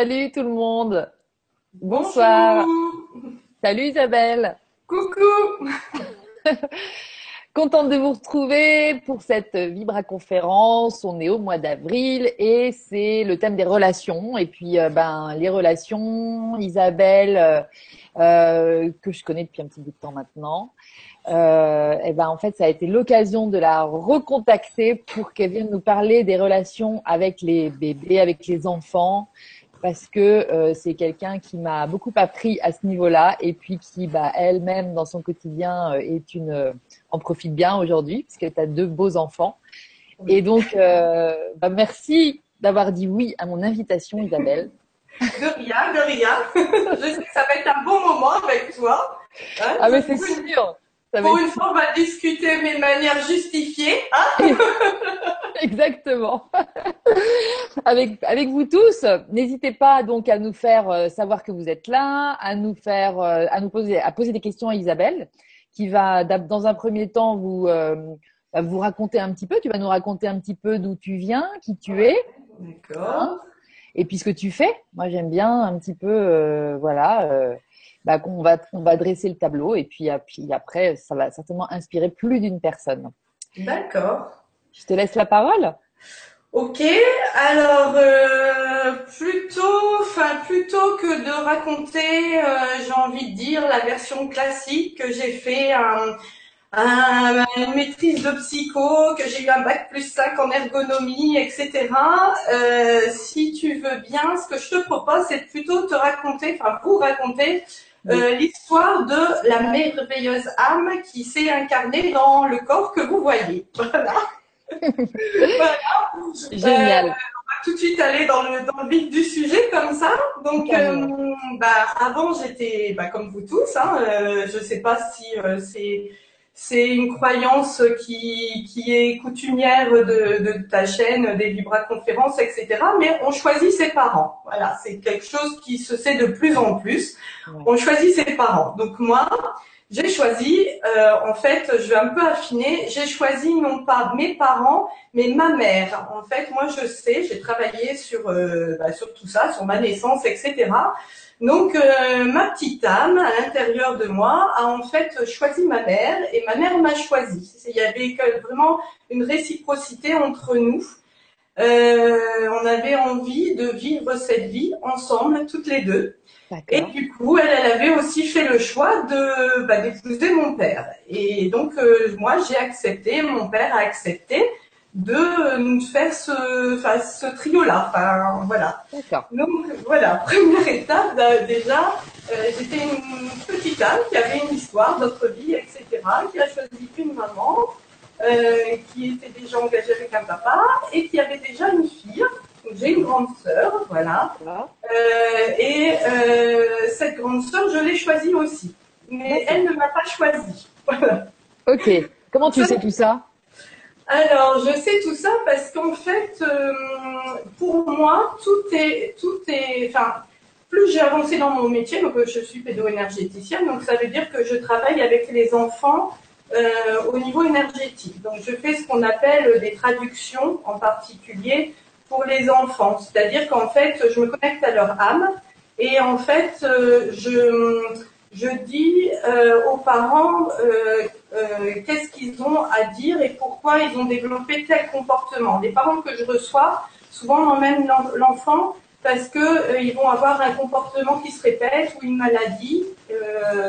Salut tout le monde. Bonsoir. Salut Isabelle. Coucou. Contente de vous retrouver pour cette Vibra conférence. On est au mois d'avril et c'est le thème des relations. Et puis, euh, ben, les relations, Isabelle, euh, euh, que je connais depuis un petit bout de temps maintenant. et ben, en fait, ça a été l'occasion de la recontacter pour qu'elle vienne nous parler des relations avec les bébés, avec les enfants, parce que euh, c'est quelqu'un qui m'a beaucoup appris à ce niveau-là et puis qui, bah, elle-même, dans son quotidien, euh, est une, euh, en profite bien aujourd'hui puisqu'elle a deux beaux enfants. Et donc, bah, merci d'avoir dit oui à mon invitation, Isabelle. De rien, de rien. Je sais que ça va être un bon moment avec toi. Hein. ah, mais c'est sûr. Pour une fois, on va discuter mes manières justifiées. Hein Exactement. avec, avec vous tous, n'hésitez pas donc à nous faire euh, savoir que vous êtes là, à nous faire, euh, à nous poser, à poser des questions à Isabelle, qui va dans un premier temps vous euh, vous raconter un petit peu. Tu vas nous raconter un petit peu d'où tu viens, qui tu es. D'accord. Hein et puis ce que tu fais. Moi, j'aime bien un petit peu, voilà bah, on va on va dresser le tableau et puis, puis après ça va certainement inspirer plus d'une personne. D'accord. Je te laisse la parole. Ok, alors euh, plutôt, enfin plutôt que de raconter, euh, j'ai envie de dire la version classique que j'ai fait un, une maîtrise de psycho, que j'ai eu un bac plus 5 en ergonomie, etc. Euh, si tu veux bien, ce que je te propose, c'est plutôt te raconter, enfin vous raconter euh, l'histoire de la merveilleuse âme qui s'est incarnée dans le corps que vous voyez. Voilà. voilà. Génial. Euh, on va tout de suite aller dans le, dans le vif du sujet comme ça. Donc, euh, bah, avant, j'étais bah, comme vous tous. Hein, je ne sais pas si c'est c'est une croyance qui, qui est coutumière de, de ta chaîne, des Vibra-conférences, etc. Mais on choisit ses parents. Voilà, c'est quelque chose qui se sait de plus en plus. On choisit ses parents. Donc moi, j'ai choisi, euh, en fait, je vais un peu affiner, j'ai choisi non pas mes parents, mais ma mère. En fait, moi, je sais, j'ai travaillé sur, euh, bah, sur tout ça, sur ma naissance, etc. Donc euh, ma petite âme à l'intérieur de moi a en fait choisi ma mère et ma mère m'a choisi. Il y avait vraiment une réciprocité entre nous. Euh, on avait envie de vivre cette vie ensemble, toutes les deux. Et du coup, elle, elle, avait aussi fait le choix de bah, d'épouser mon père. Et donc euh, moi, j'ai accepté, mon père a accepté de nous faire ce, enfin, ce trio-là. Enfin, voilà. Donc voilà, première étape bah, déjà, euh, j'étais une petite âme qui avait une histoire, d'autres vie, etc., qui a choisi une maman, euh, qui était déjà engagée avec un papa et qui avait déjà une fille. J'ai une grande sœur, voilà. Euh, et euh, cette grande sœur, je l'ai choisie aussi, mais elle ne m'a pas choisie. Voilà. Ok. Comment tu sais tout ça? Alors, je sais tout ça parce qu'en fait, euh, pour moi, tout est, tout est, enfin, plus j'ai avancé dans mon métier, donc je suis pédo-énergéticienne, donc ça veut dire que je travaille avec les enfants au niveau énergétique. Donc, je fais ce qu'on appelle des traductions, en particulier pour les enfants. C'est-à-dire qu'en fait, je me connecte à leur âme et en fait, je je dis euh, aux parents euh, euh, qu'est-ce qu'ils ont à dire et pourquoi ils ont développé tel comportement. Les parents que je reçois souvent m'emmènent l'enfant parce que ils vont avoir un comportement qui se répète ou une maladie,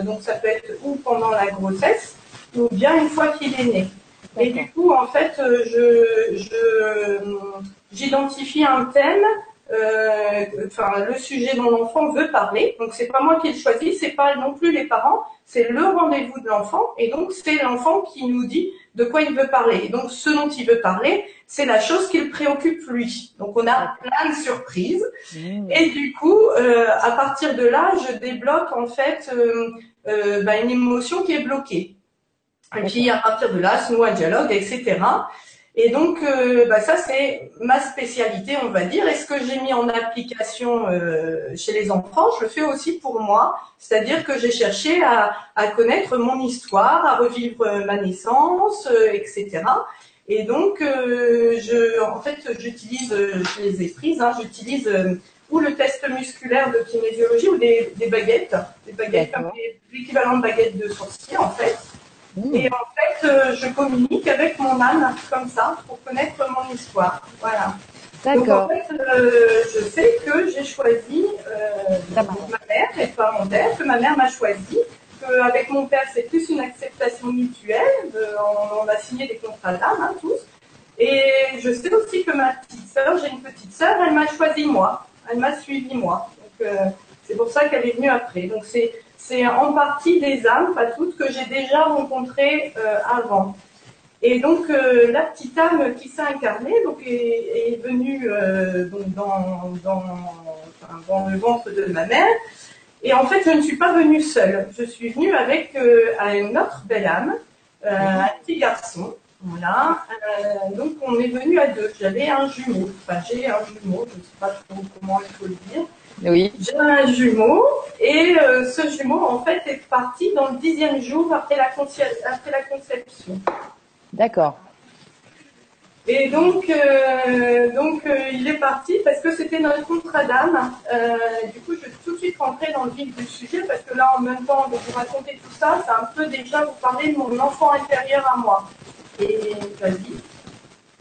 donc ça peut être ou pendant la grossesse ou bien une fois qu'il est né. Et du coup, en fait, je j'identifie un thème euh, enfin le sujet dont l'enfant veut parler. Donc c'est pas moi qui le choisis, c'est pas non plus les parents, c'est le rendez-vous de l'enfant et donc c'est l'enfant qui nous dit de quoi il veut parler. Et donc ce dont il veut parler, c'est la chose qui le préoccupe lui. Donc on a plein de surprises mmh. et du coup euh, à partir de là, je débloque en fait euh, euh bah, une émotion qui est bloquée. Et puis à partir de là, se noue un dialogue, etc. Et donc, euh, bah, ça, c'est ma spécialité, on va dire. Et ce que j'ai mis en application euh, chez les enfants, je le fais aussi pour moi. C'est-à-dire que j'ai cherché à, à, connaître mon histoire, à revivre ma naissance, euh, etc. Et donc, je, en fait, j'utilise, je les ai prises, hein, j'utilise ou le test musculaire de kinésiologie ou des, baguettes, des baguettes l'équivalent de baguettes de sourcil en fait. Mmh. Et en fait, euh, je communique avec mon âme comme ça pour connaître mon histoire. Voilà. Donc en fait, euh, je sais que j'ai choisi euh, ma mère et pas mon père, que ma mère m'a choisi, qu'avec mon père c'est plus une acceptation mutuelle, on, a signé des contrats d'âme hein, tous. Et je sais aussi que ma petite sœur, j'ai une petite sœur, elle m'a choisi moi, elle m'a suivi moi. Donc euh, c'est pour ça qu'elle est venue après. Donc c'est c'est en partie des âmes, pas toutes, que j'ai déjà rencontrées avant. Et donc euh, la petite âme qui s'est incarnée donc, est, venue euh, donc, dans, dans, dans, le ventre de ma mère. Et en fait, je ne suis pas venue seule. Je suis venue avec euh, une autre belle âme, un petit garçon. Voilà. donc on est venu à deux. J'avais un jumeau. Enfin, j'ai un jumeau. Je ne sais pas trop comment il faut le dire. Oui. J'ai un jumeau et ce jumeau en fait est parti dans le dixième jour après la, après la conception. D'accord. Et donc, euh, donc euh, il est parti parce que c'était notre contrat d'âme. Euh, du coup, je vais tout de suite rentrer dans le vif du sujet parce que là, en même temps de vous raconter tout ça, c'est un peu déjà vous parler de mon enfant intérieur à moi. Et vas-y.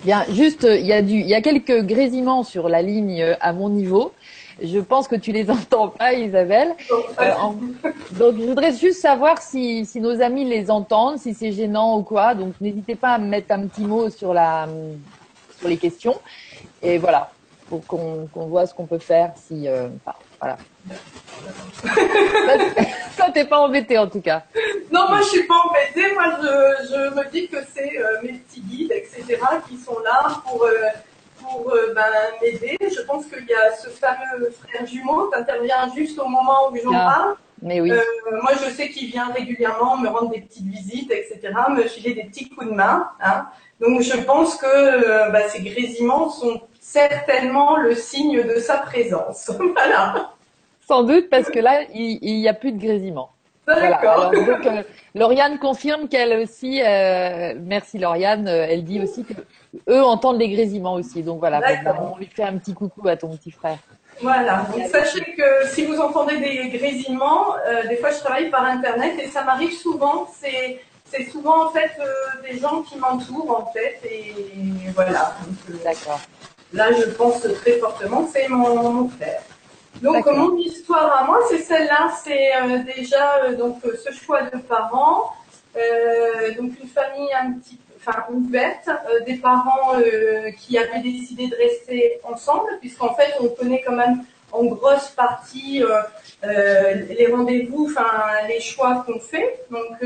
Bien, juste, il y a du, il y a quelques grésillements sur la ligne à mon niveau. Je pense que tu les entends pas, Isabelle. Euh, donc, je voudrais juste savoir si, si nos amis les entendent, si c'est gênant ou quoi. Donc, n'hésitez pas à me mettre un petit mot sur la, sur les questions. Et voilà, pour qu'on voit ce qu'on peut faire si, euh, voilà. Toi, t'es pas embêté en tout cas. Non, moi je suis pas embêtée. Moi, je, je me dis que c'est euh, mes petits guides, etc., qui sont là pour pour euh, ben, m'aider. Je pense qu'il y a ce fameux frère jumeau qui intervient juste au moment où j'en ah, parle. Mais oui. Euh, moi, je sais qu'il vient régulièrement me rendre des petites visites, etc., me filer des petits coups de main. Hein. Donc, je pense que euh, ben, ces grésillements sont certainement le signe de sa présence. voilà. Sans doute, parce que là, il n'y a plus de grésillements. D'accord. donc, Lauriane confirme qu'elle aussi, merci Lauriane, elle dit aussi que eux entendent les grésillements aussi. Donc voilà, on lui fait un petit coucou à ton petit frère. Voilà, donc sachez que si vous entendez des grésillements, euh, des fois je travaille par internet et ça m'arrive souvent. C'est c'est souvent en fait euh, des gens qui m'entourent en fait et voilà. Euh, D'accord. Là, je pense très fortement que c'est mon, frère. Donc mon histoire à moi, c'est celle-là. C'est déjà donc ce choix de parents, donc une famille un petit peu enfin ouverte, euh, des parents euh, qui avaient décidé de rester ensemble, puisqu'en fait on connaît quand même en grosse partie euh, les rendez-vous, enfin les choix qu'on fait. Donc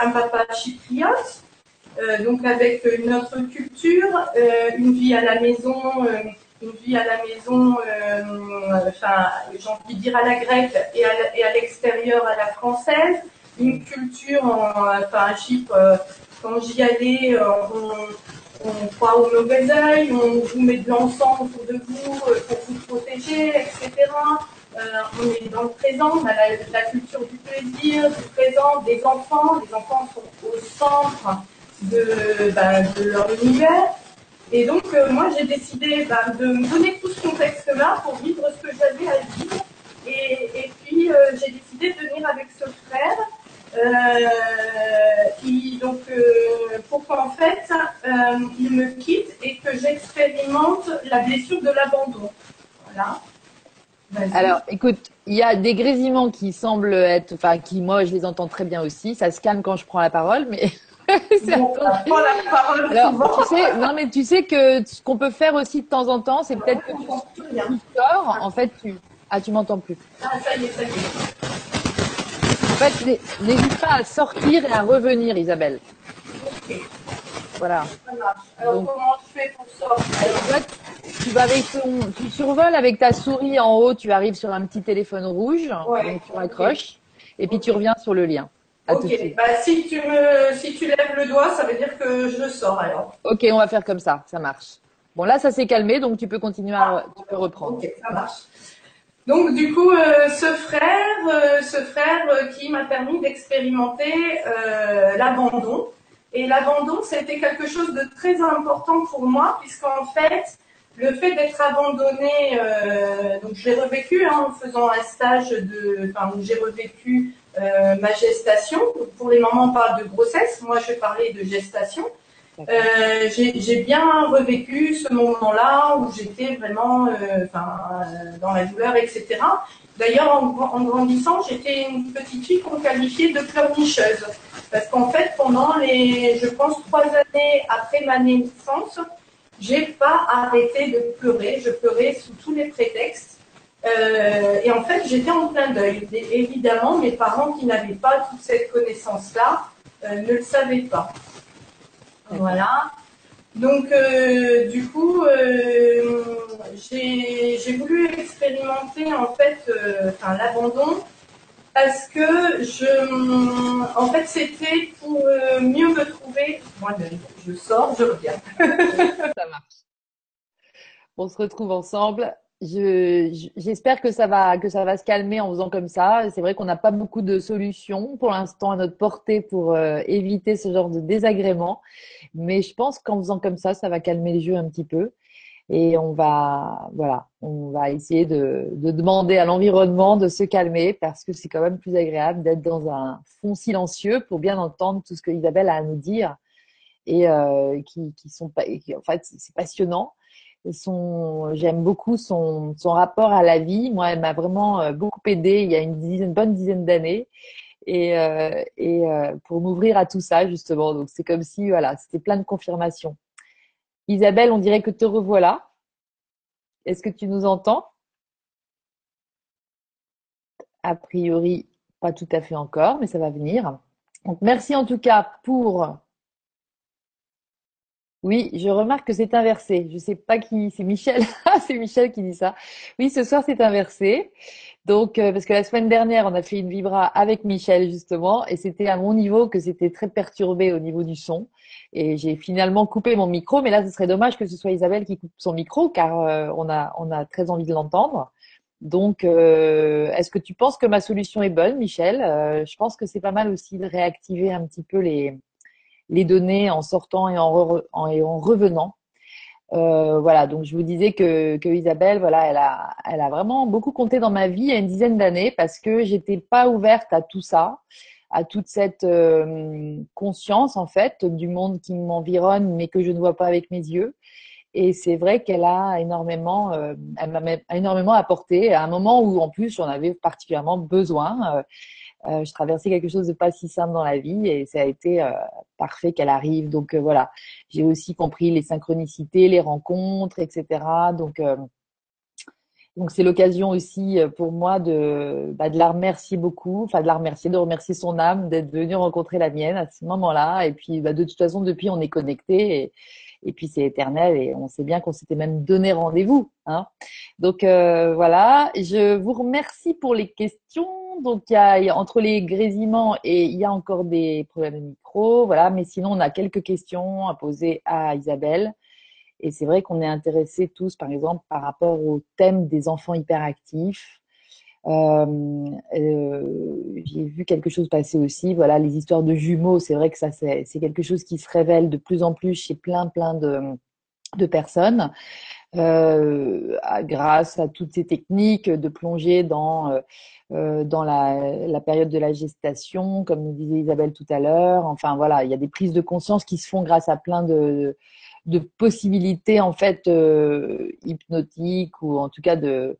un papa chypriote, donc avec une autre culture, une vie à la maison, une vie à la maison, enfin j'ai envie de dire à la grecque et à l'extérieur à la française une culture, en, enfin à Chypre, euh, quand j'y allais, euh, on, croit au mauvais oeil, on vous met de l'encens autour de vous euh, pour vous protéger, etc. on est dans le présent, on a la, culture du plaisir, du présent, des enfants. Les enfants sont au centre de, bah, de leur univers. Et donc, moi, j'ai décidé bah, de me donner tout ce contexte-là pour vivre ce que j'avais à vivre. Et, et puis, j'ai décidé de venir avec ce frère euh, qui, donc, euh, pour qu'en fait, euh, il me quitte et que j'expérimente la blessure de l'abandon. Voilà. Alors, écoute, il y a des grésillements qui semblent être, enfin, qui moi je les entends très bien aussi. Ça se calme quand je prends la parole, mais bon, la parole Alors, tu sais, non mais tu sais que ce qu'on peut faire aussi de temps en temps, c'est peut-être que tu, tu sors, en fait, tu, ah, tu m'entends plus. Ah, ça y est, ça y est. En fait, n'hésite pas à sortir et à revenir, Isabelle. Voilà. Alors, comment je fais pour sortir? Tu vas avec ton, tu survoles avec ta souris en haut, tu arrives sur un petit téléphone rouge, donc tu raccroches, et puis tu reviens sur le lien. Ok, bah, si tu me, si tu lèves le doigt, ça veut dire que je sors alors. Ok, on va faire comme ça, ça marche. Bon là, ça s'est calmé, donc tu peux continuer à, tu peux reprendre. Ok, ça marche. Donc du coup, euh, ce frère, euh, ce frère euh, qui m'a permis d'expérimenter l'abandon. Et l'abandon, c'était quelque chose de très important pour moi, puisqu'en fait, le fait d'être abandonnée, euh, donc je l'ai revécu hein, en faisant un stage de, enfin, j'ai revécu euh, ma gestation. Pour les mamans, on parle de grossesse. Moi, je vais parler de gestation. Euh, j'ai bien revécu ce moment-là où j'étais vraiment euh, dans la douleur, etc. D'ailleurs, en, en, grandissant, j'étais une petite fille qu'on qualifiait de pleurnicheuse. Parce qu'en fait, pendant les, je pense, trois années après ma naissance, j'ai pas arrêté de pleurer. Je pleurais sous tous les prétextes. Euh, et en fait, j'étais en plein deuil. Évidemment, mes parents qui n'avaient pas toute cette connaissance-là euh, ne le savaient pas. Voilà. Donc, euh, du coup, j'ai voulu expérimenter en fait, enfin l'abandon parce que je, en fait, c'était pour mieux me trouver. Moi, je sors, je reviens. Ça marche. On se retrouve ensemble. J'espère que ça va que ça va se calmer en faisant comme ça. C'est vrai qu'on n'a pas beaucoup de solutions pour l'instant à notre portée pour éviter ce genre de désagrément. Mais je pense qu'en faisant comme ça, ça va calmer les jeux un petit peu. Et on va, voilà, on va essayer de, de demander à l'environnement de se calmer parce que c'est quand même plus agréable d'être dans un fond silencieux pour bien entendre tout ce que Isabelle a à nous dire et euh, qui, qui sont en fait, c'est passionnant. Son, j'aime beaucoup son, son rapport à la vie. Moi, elle m'a vraiment euh, beaucoup aidé il y a une, dizaine, bonne dizaine d'années et, euh, et euh, pour m'ouvrir à tout ça justement. Donc c'est comme si voilà, c'était plein de confirmations. Isabelle, on dirait que te revoilà. Est-ce que tu nous entends? A priori, pas tout à fait encore, mais ça va venir. Donc merci en tout cas pour oui, je remarque que c'est inversé. Je sais pas qui, c'est Michel. C'est Michel qui dit ça. Oui, ce soir c'est inversé. Donc, euh, parce que la semaine dernière, on a fait une vibra avec Michel justement, et c'était à mon niveau que c'était très perturbé au niveau du son. Et j'ai finalement coupé mon micro, mais là, ce serait dommage que ce soit Isabelle qui coupe son micro, car euh, on a on a très envie de l'entendre. Donc, euh, est-ce que tu penses que ma solution est bonne, Michel? Je pense que c'est pas mal aussi de réactiver un petit peu les les données en sortant et en, revenant. Euh, voilà, donc je vous disais que, que, Isabelle, voilà, elle a, elle a vraiment beaucoup compté dans ma vie il y a une dizaine d'années parce que j'étais pas ouverte à tout ça, à toute cette euh, conscience en fait du monde qui m'environne mais que je ne vois pas avec mes yeux. Et c'est vrai qu'elle a énormément, euh, elle m'a énormément apporté à un moment où en plus j'en avais particulièrement besoin. Euh, je traversais quelque chose de pas si simple dans la vie et ça a été euh, parfait qu'elle arrive. Donc euh, voilà, j'ai aussi compris les synchronicités, les rencontres, etc. Donc donc c'est l'occasion aussi pour moi de bah, de la remercier beaucoup, enfin de la remercier, de remercier son âme d'être venue rencontrer la mienne à ce moment-là. Et puis bah, de toute façon depuis on est connectés et, et puis c'est éternel et on sait bien qu'on s'était même donné rendez-vous. Hein. Donc voilà, je vous remercie pour les questions donc, il y, a, entre les grésillements et il y a encore des problèmes de micro. Voilà. Mais sinon, on a quelques questions à poser à Isabelle. Et c'est vrai qu'on est intéressés tous, par exemple, par rapport au thème des enfants hyperactifs. Euh, euh, j'ai vu quelque chose passer aussi. Voilà, les histoires de jumeaux, c'est vrai que ça, c'est quelque chose qui se révèle de plus en plus chez plein, plein de, de personnes. Euh, grâce à toutes ces techniques de plonger dans euh, euh, dans la, la, période de la gestation, comme nous disait Isabelle tout à l'heure. Enfin voilà, il y a des prises de conscience qui se font grâce à plein de, de possibilités en fait euh, hypnotiques ou en tout cas de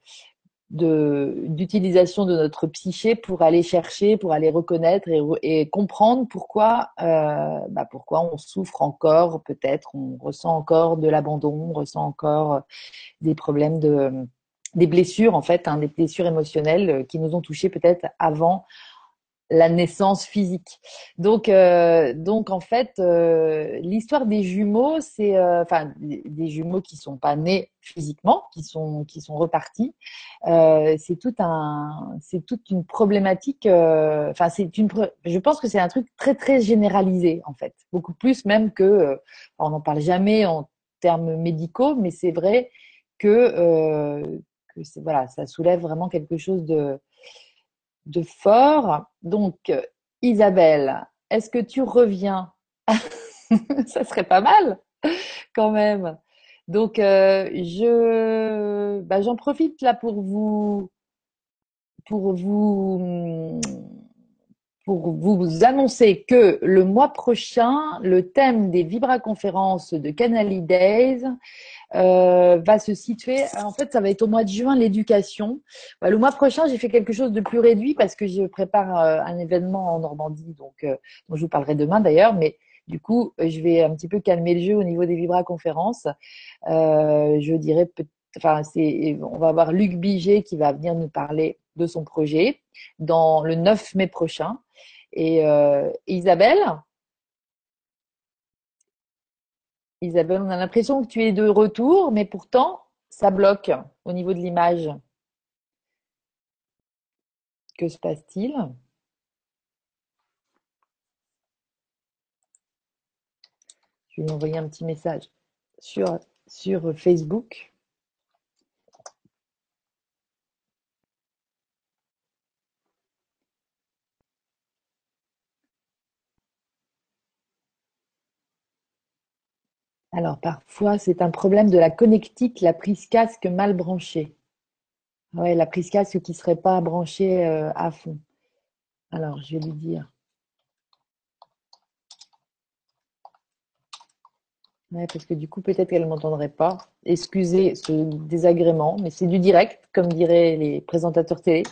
d'utilisation de, notre psyché pour aller chercher, pour aller reconnaître et, et comprendre pourquoi euh, bah pourquoi on souffre encore, peut-être. On ressent encore de l'abandon, on ressent encore des problèmes de des blessures en fait, hein, des blessures émotionnelles euh, qui nous ont touchés peut-être avant la naissance physique. Donc, euh, donc en fait, euh, l'histoire des jumeaux, c'est, euh, enfin, des jumeaux qui sont pas nés physiquement, qui sont qui sont repartis. Euh, c'est tout un, c'est toute une problématique. Enfin, c'est une, je pense que c'est un truc très très généralisé en fait, beaucoup plus même que, on n'en parle jamais en termes médicaux, mais c'est vrai que voilà, ça soulève vraiment quelque chose de, de fort. Donc, Isabelle, est-ce que tu reviens? Ça serait pas mal quand même. Donc, euh, je, bah, j'en profite là pour vous, pour vous, pour vous annoncer que le mois prochain, le thème des Vibra-conférences de Canali Days euh, va se situer. En fait, ça va être au mois de juin l'éducation. Bah, le mois prochain, j'ai fait quelque chose de plus réduit parce que je prépare euh, un événement en Normandie, donc euh, dont je vous parlerai demain d'ailleurs. Mais du coup, je vais un petit peu calmer le jeu au niveau des Vibra conférences. je dirais, enfin, c'est, on va avoir Luc Biget qui va venir nous parler de son projet dans le 9 mai prochain. Et Isabelle, Isabelle, on a l'impression que tu es de retour, mais pourtant, ça bloque au niveau de l'image. Que se passe-t-il? Je vais lui envoyer un petit message sur, sur Facebook. Alors, parfois, c'est un problème de la connectique, la prise casque mal branchée. Ouais, la prise casque qui ne serait pas branchée euh, à fond. Alors, je vais lui dire. Ouais, parce que du coup, peut-être qu'elle ne m'entendrait pas. Excusez ce désagrément, mais c'est du direct, comme diraient les présentateurs télé.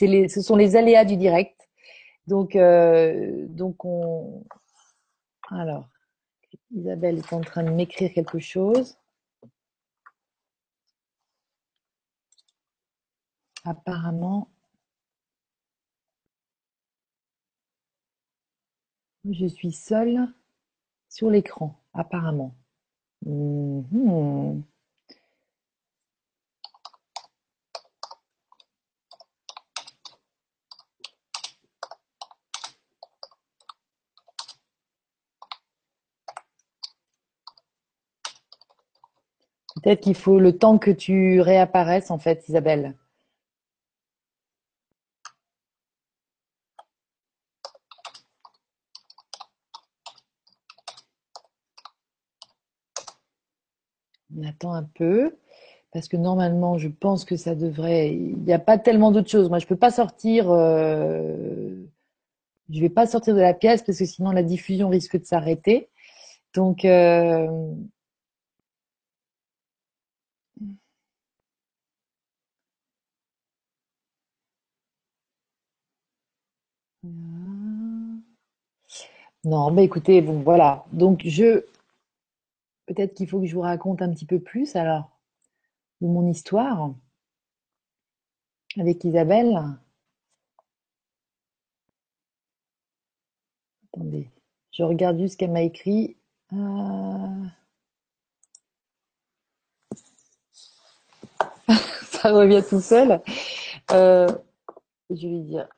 Les, ce sont les aléas du direct. Donc, euh, donc on. Alors, Isabelle est en train de m'écrire quelque chose. Apparemment, je suis seule sur l'écran, apparemment. Mhm. Peut-être qu'il faut le temps que tu réapparaisses, en fait, Isabelle. On attend un peu, parce que normalement, je pense que ça devrait. Il n'y a pas tellement d'autres choses. Moi, je ne peux pas sortir. Euh, je vais pas sortir de la pièce parce que sinon la diffusion risque de s'arrêter. Donc, euh, Non, mais écoutez, bon, voilà. Donc, je. Peut-être qu'il faut que je vous raconte un petit peu plus, alors, de mon histoire avec Isabelle. Attendez, je regarde juste ce qu'elle m'a écrit. Euh. Ça revient tout seul. Euh, je vais dire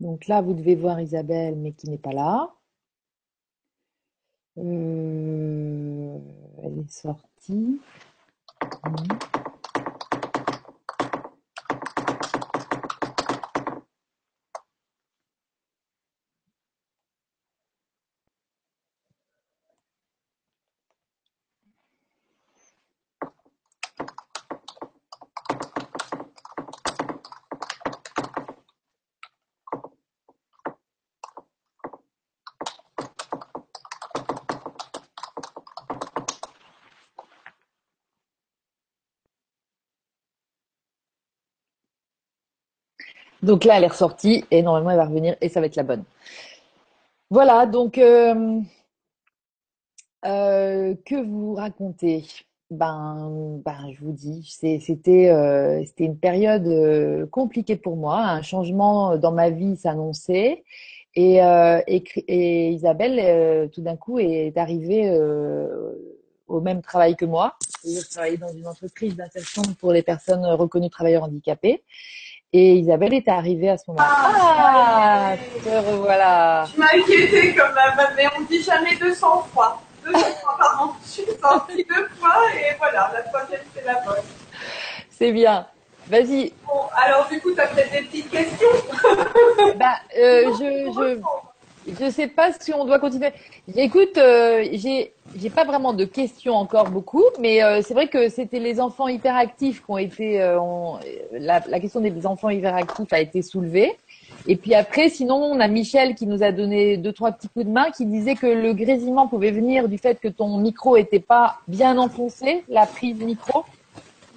Donc là, vous devez voir Isabelle, mais qui n'est pas là. Euh, elle est sortie. Donc là, elle est ressortie et normalement, elle va revenir et ça va être la bonne. Voilà, donc euh, euh, que vous racontez? Ben, ben, je vous dis, c'était euh, c'était une période compliquée pour moi. Un changement dans ma vie s'annonçait et, Isabelle, tout d'un coup, est arrivée au même travail que moi. Je travaillais dans une entreprise d'insertion pour les personnes reconnues travailleurs handicapés. Et Isabelle est arrivée à ce moment-là. Ah, ah te revoilà. Je m'inquiétais comme ma mais on dit jamais 200 fois. 200 fois, an. Je suis sortie deux fois et voilà, la troisième c'est la bonne. C'est bien. Vas-y. Bon, alors du coup, tu as peut-être des petites questions? Bah, euh, je, je, je sais pas si on doit continuer. Écoute, euh, j'ai, pas vraiment de questions encore beaucoup, mais euh, c'est vrai que c'était les enfants hyperactifs qui ont été, euh, ont- la, la question des enfants hyperactifs a été soulevée. Et puis après, sinon, on a Michel qui nous a donné deux, trois petits coups de main, qui disait que le grésillement pouvait venir du fait que ton micro était pas bien enfoncé, la prise micro,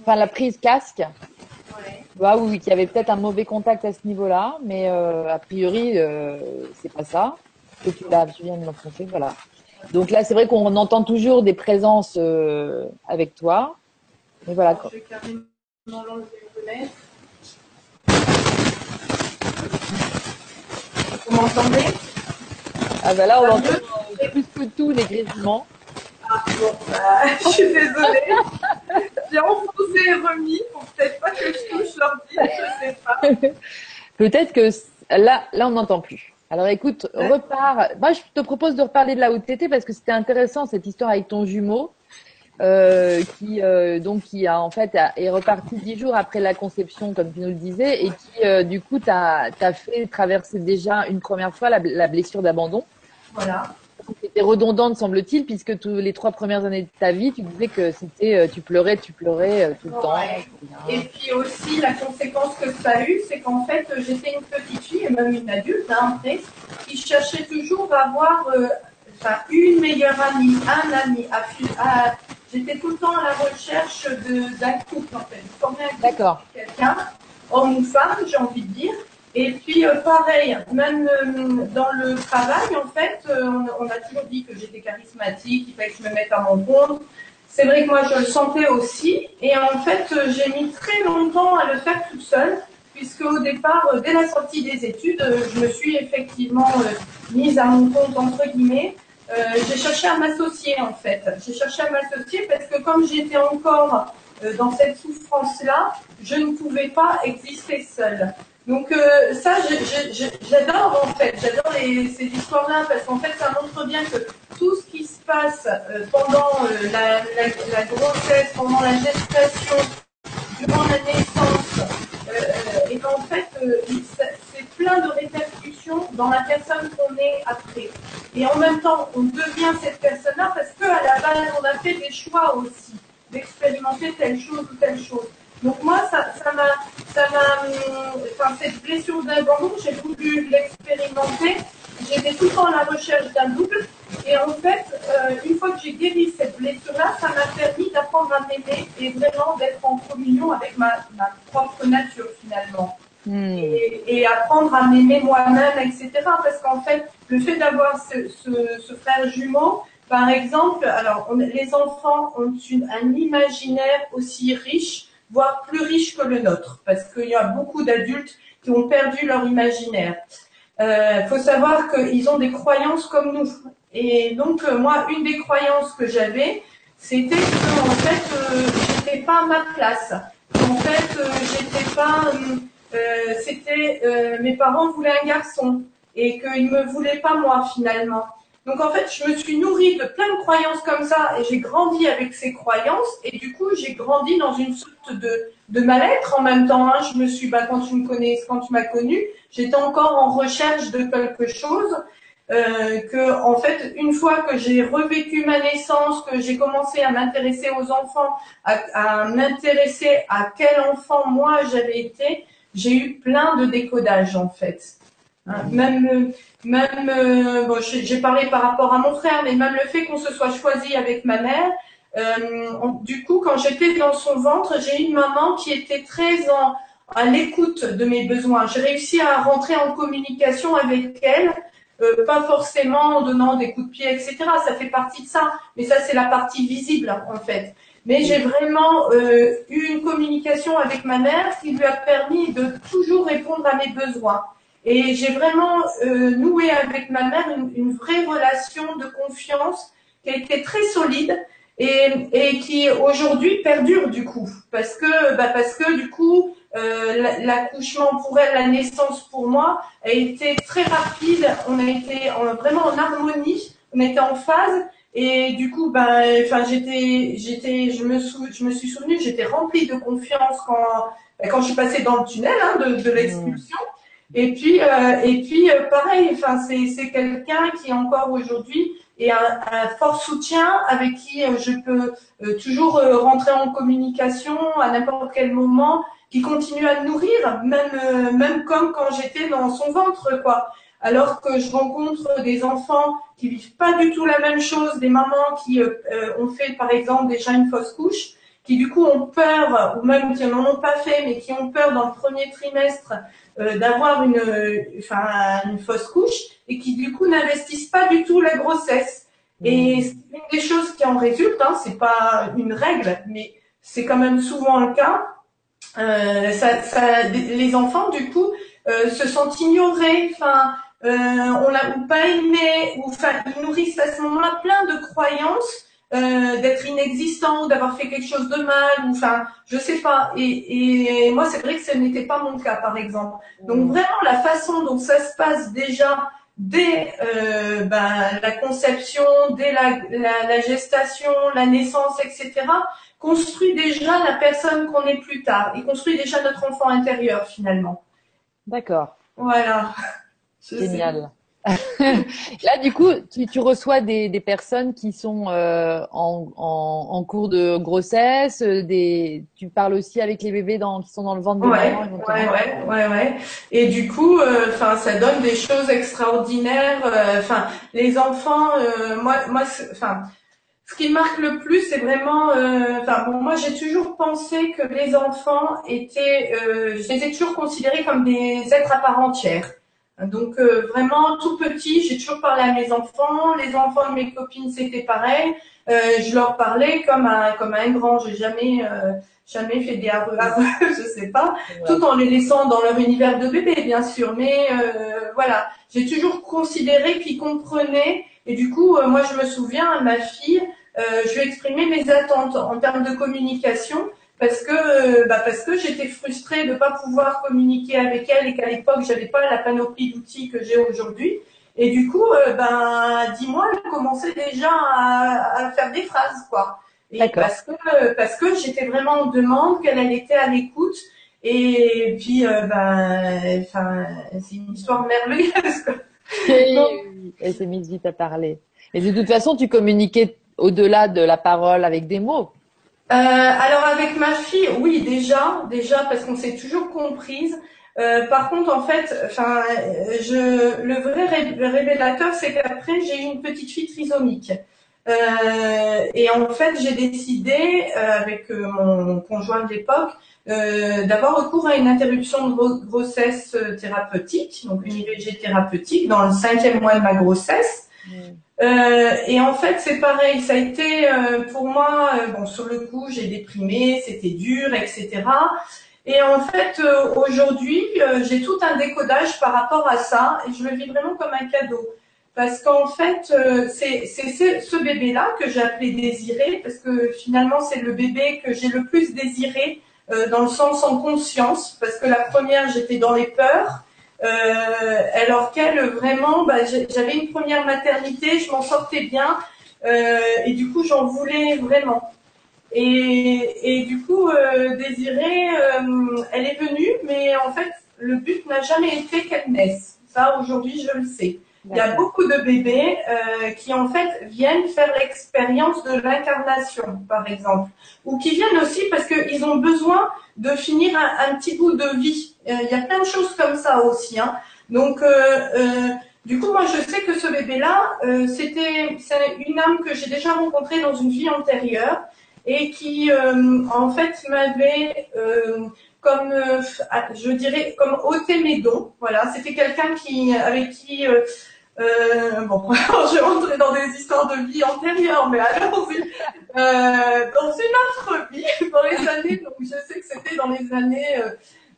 enfin la prise casque. Bah oui, qu'il y avait peut-être un mauvais contact à ce niveau-là, mais euh, a priori, euh, c'est pas ça. Que tu l'as, tu viens de m'enfoncer, voilà. Donc là, c'est vrai qu'on entend toujours des présences euh, avec toi. Mais voilà. Fenêtre. Vous m'entendez? Ah bah là, on entend plus que tout les grésillements. Ah, bon, bah, je suis désolée. J'ai enfoncé et remis. Faut peut-être pas que je touche l'ordi, je sais pas. Peut-être que là, là, on n'entend plus. Alors écoute, repars. Moi, je te propose de reparler de la OTT parce que c'était intéressant cette histoire avec ton jumeau. Euh, qui euh, donc qui a en fait a- est reparti dix jours après la conception comme tu nous le disais et qui euh, du coup t'a t'a fait traverser déjà une première fois la, la blessure d'abandon Voilà. C'était redondante semble-t-il puisque tous les trois premières années de ta vie tu disais que c'était euh, tu pleurais tu pleurais euh, tout le temps. Et puis aussi, la conséquence que ça a eu, c'est qu'en fait, j'étais une petite fille, et même une adulte, hein, après, qui cherchait toujours à avoir euh, enfin, une meilleure amie, un ami. À, fu- à- j'étais tout le temps à la recherche de- d'un couple, en fait. d'accord quelqu'un, homme ou femme, j'ai envie de dire. Et puis, euh, pareil, même euh, dans le travail, en fait, euh, on, on a toujours dit que j'étais charismatique, il fallait que je me mette à mon compte. C'est vrai que moi, je le sentais aussi. Et en fait, j'ai mis très longtemps à le faire toute seule, puisque au départ, dès la sortie des études, je me suis effectivement mise à mon compte, entre guillemets. J'ai cherché à m'associer, en fait. J'ai cherché à m'associer parce que comme j'étais encore dans cette souffrance-là, je ne pouvais pas exister seule. Donc euh, ça, j'adore en fait, j'adore ces histoires-là parce qu'en fait, ça montre bien que tout ce qui se passe euh, pendant euh, la, grossesse, pendant la gestation, durant la naissance, et qu'en fait, c'est plein de répercussions dans la personne qu'on est après. Et en même temps, on devient cette personne-là parce qu'à la base, on a fait des choix aussi d'expérimenter telle chose ou telle chose. Donc moi, ça ça m'a, ça m'a, hum, enfin cette blessure d'abandon, j'ai voulu l'expérimenter. J'étais tout le temps à la recherche d'un double. Et en fait, euh, une fois que j'ai guéri cette blessure-là, ça m'a permis d'apprendre à m'aimer et vraiment d'être en communion avec ma, ma propre nature finalement Hmm. et, et apprendre à m'aimer moi-même, etc. Parce qu'en fait, le fait d'avoir ce, ce- ce frère jumeau, par exemple, alors on- les enfants ont une- un imaginaire aussi riche, voire plus riche que le nôtre, parce qu'il y a beaucoup d'adultes qui ont perdu leur imaginaire. Il faut savoir qu'ils ont des croyances comme nous. Et donc, euh, moi, une des croyances que j'avais, c'était que, en fait, euh, j'étais pas à ma place. En fait, euh, j'étais pas... euh, euh, c'était euh, mes parents voulaient un garçon et qu'ils me voulaient pas moi finalement. Donc en fait, je me suis nourrie de plein de croyances comme ça et j'ai grandi avec ces croyances et du coup j'ai grandi dans une sorte de, de mal-être en même temps. hein. Je me suis, bah, quand tu me connais, quand tu m'as connue, j'étais encore en recherche de quelque chose. Euh, que en fait, une fois que j'ai revécu ma naissance, que j'ai commencé à m'intéresser aux enfants, à, à m'intéresser à quel enfant moi j'avais été, j'ai eu plein de décodages en fait. Hein, même, même, euh, j'ai parlé par rapport à mon frère, mais même le fait qu'on se soit choisi avec ma mère. euh, du coup, quand j'étais dans son ventre, j'ai une maman qui était très à l'écoute de mes besoins. J'ai réussi à rentrer en communication avec elle, euh, pas forcément en donnant des coups de pied, etc. Ça fait partie de ça, mais ça c'est la partie visible en fait. Mais j'ai vraiment eu une communication avec ma mère qui lui a permis de toujours répondre à mes besoins. Et j'ai vraiment euh, noué avec ma mère une, une vraie relation de confiance qui a été très solide et, et qui aujourd'hui perdure du coup. Parce que, bah parce que du coup, euh, la- l'accouchement pour elle, la naissance pour moi, a été très rapide. On a été en- vraiment en harmonie, on était en phase. Et du coup, ben, enfin, j'étais, j'étais, je me sou, je me suis souvenue, j'étais remplie de confiance quand ben, quand je suis passée dans le tunnel hein, de, de l'expulsion. Et puis, euh, et puis euh, pareil, enfin, c'est quelqu'un qui encore aujourd'hui est un, un, fort soutien avec qui euh, je peux toujours rentrer en communication à n'importe quel moment, qui continue à me nourrir, même même comme quand j'étais dans son ventre, quoi. Alors que je rencontre des enfants qui vivent pas du tout la même chose, des mamans qui ont fait par exemple déjà une fausse couche, qui du coup ont peur, ou même qui n'en ont pas fait, mais qui ont peur dans le premier trimestre euh, d'avoir une, enfin, une fausse couche et qui du coup n'investissent pas du tout la grossesse. Et mmh. une des choses qui en résulte, hein, c'est pas une règle, mais c'est quand même souvent le cas. Euh, ça, ça, les enfants du coup euh, se sentent ignorés, enfin, euh, on l'a ou pas aimé, ou enfin, ils nourrissent à ce moment-là plein de croyances euh, d'être inexistant, d'avoir fait quelque chose de mal, ou enfin, je sais pas. Et, et moi, c'est vrai que ce n'était pas mon cas, par exemple. Donc mmh. vraiment, la façon dont ça se passe déjà dès euh, ben, la conception, dès la, la, la, gestation, la naissance, etc., construit déjà la personne qu'on est plus tard. Il construit déjà notre enfant intérieur, finalement. D'accord. Voilà. Génial. Là, du coup, tu, tu reçois des, des, personnes qui sont euh, en, en, en, cours de grossesse. Euh, des, tu parles aussi avec les bébés dans, qui sont dans le ventre de ouais, maman. Ouais, ouais, ouais, ouais. Et du coup, euh, enfin, ça donne des choses extraordinaires. Euh, enfin, les enfants, moi, moi, enfin. Ce qui marque le plus, c'est vraiment, enfin bon, moi j'ai toujours pensé que les enfants étaient, je les ai toujours considérés comme des êtres à part entière. Donc euh, vraiment tout petit, j'ai toujours parlé à mes enfants. Les enfants de mes copines, c'était pareil. Euh, je leur parlais comme un comme un grand. J'ai jamais euh, jamais fait des areux, je sais pas, tout en les laissant dans leur univers de bébé, bien sûr. Mais voilà, j'ai toujours considéré qu'ils comprenaient. Et du coup, moi, je me souviens, ma fille, je lui ai exprimé mes attentes en termes de communication parce que bah parce que j'étais frustrée de pas pouvoir communiquer avec elle et qu'à l'époque j'avais pas la panoplie d'outils que j'ai aujourd'hui. Et du coup, euh, ben dis-moi, elle commençait déjà à, à, faire des phrases quoi. Et parce que parce que j'étais vraiment en demande, qu'elle elle était à l'écoute. Et puis euh, ben enfin c'est une histoire merveilleuse. Quoi. elle s'est mise vite à parler. Et de toute façon, tu communiquais au-delà de la parole avec des mots. Euh, alors avec ma fille, oui déjà, déjà parce qu'on s'est toujours comprise. Euh, par contre, en fait, enfin, je, le vrai révélateur, c'est qu'après j'ai eu une petite fille trisomique. Euh, et en fait, j'ai décidé euh, avec euh, mon conjoint de l'époque euh, d'avoir recours à une interruption de grossesse thérapeutique, donc une IVG thérapeutique dans le cinquième mois de ma grossesse. Euh, et en fait, c'est pareil. Ça a été euh, pour moi, euh, bon, sur le coup, j'ai déprimé, c'était dur, etc. Et en fait, euh, aujourd'hui, j'ai tout un décodage par rapport à ça, et je le vis vraiment comme un cadeau. Parce qu'en fait, c'est ce bébé-là que j'ai appelé désiré, parce que finalement, c'est le bébé que j'ai le plus désiré, dans le sens en conscience, parce que la première, j'étais dans les peurs. Euh, alors qu'elle, vraiment, bah, j'avais une première maternité, je m'en sortais bien, euh, et du coup, j'en voulais vraiment. Et, et du coup, euh, Désirée, euh, elle est venue, mais en fait, le but n'a jamais été qu'elle naisse. Ça, aujourd'hui, je le sais. Il y a beaucoup de bébés euh, qui en fait viennent faire l'expérience de l'incarnation, par exemple, ou qui viennent aussi parce qu'ils ont besoin de finir un, un, petit bout de vie. Euh, il y a plein de choses comme ça aussi. Hein. Donc, euh, du coup, moi, je sais que ce bébé-là, c'était une âme que j'ai déjà rencontrée dans une vie antérieure et qui, en fait, m'avait comme, je dirais, comme ôté mes dons. Voilà, c'était quelqu'un qui, avec qui euh, bon, je vais rentrer dans des histoires de vie antérieures, mais allons-y. Euh, dans une autre vie, dans les années, donc je sais que c'était dans les années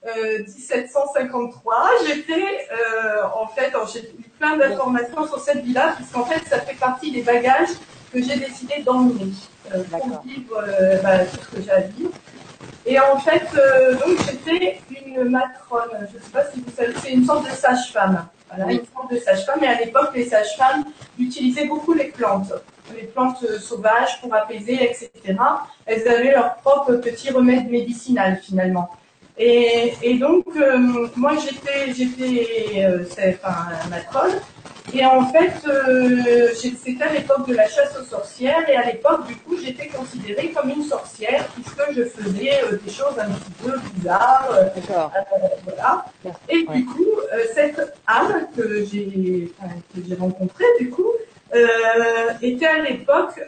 euh, 1753, euh, j'étais, euh, en fait, j'ai eu plein d'informations sur cette vie-là, puisqu'en fait, ça fait partie des bagages que j'ai décidé d'emmener euh, pour vivre bah, tout ce que j'ai à vivre. Et en fait, donc j'étais une matrone, je ne sais pas si vous savez, c'est une sorte de sage-femme. Voilà, une forme de sage-femme. Et à l'époque, les sages-femmes utilisaient beaucoup les plantes, les plantes sauvages pour apaiser, etc. Elles avaient leur propre petit remède médicinal finalement. Et, et donc, euh, moi, j'étais, j'étais, euh, c'est, enfin. Et en fait, euh, c'était à l'époque de la chasse aux sorcières. Et à l'époque, du coup, j'étais considérée comme une sorcière puisque je faisais euh, des choses un petit peu bizarres. euh, euh, voilà. Et Ouais. du coup, cette âme que j'ai, enfin, que j'ai rencontrée, du coup, euh, était à l'époque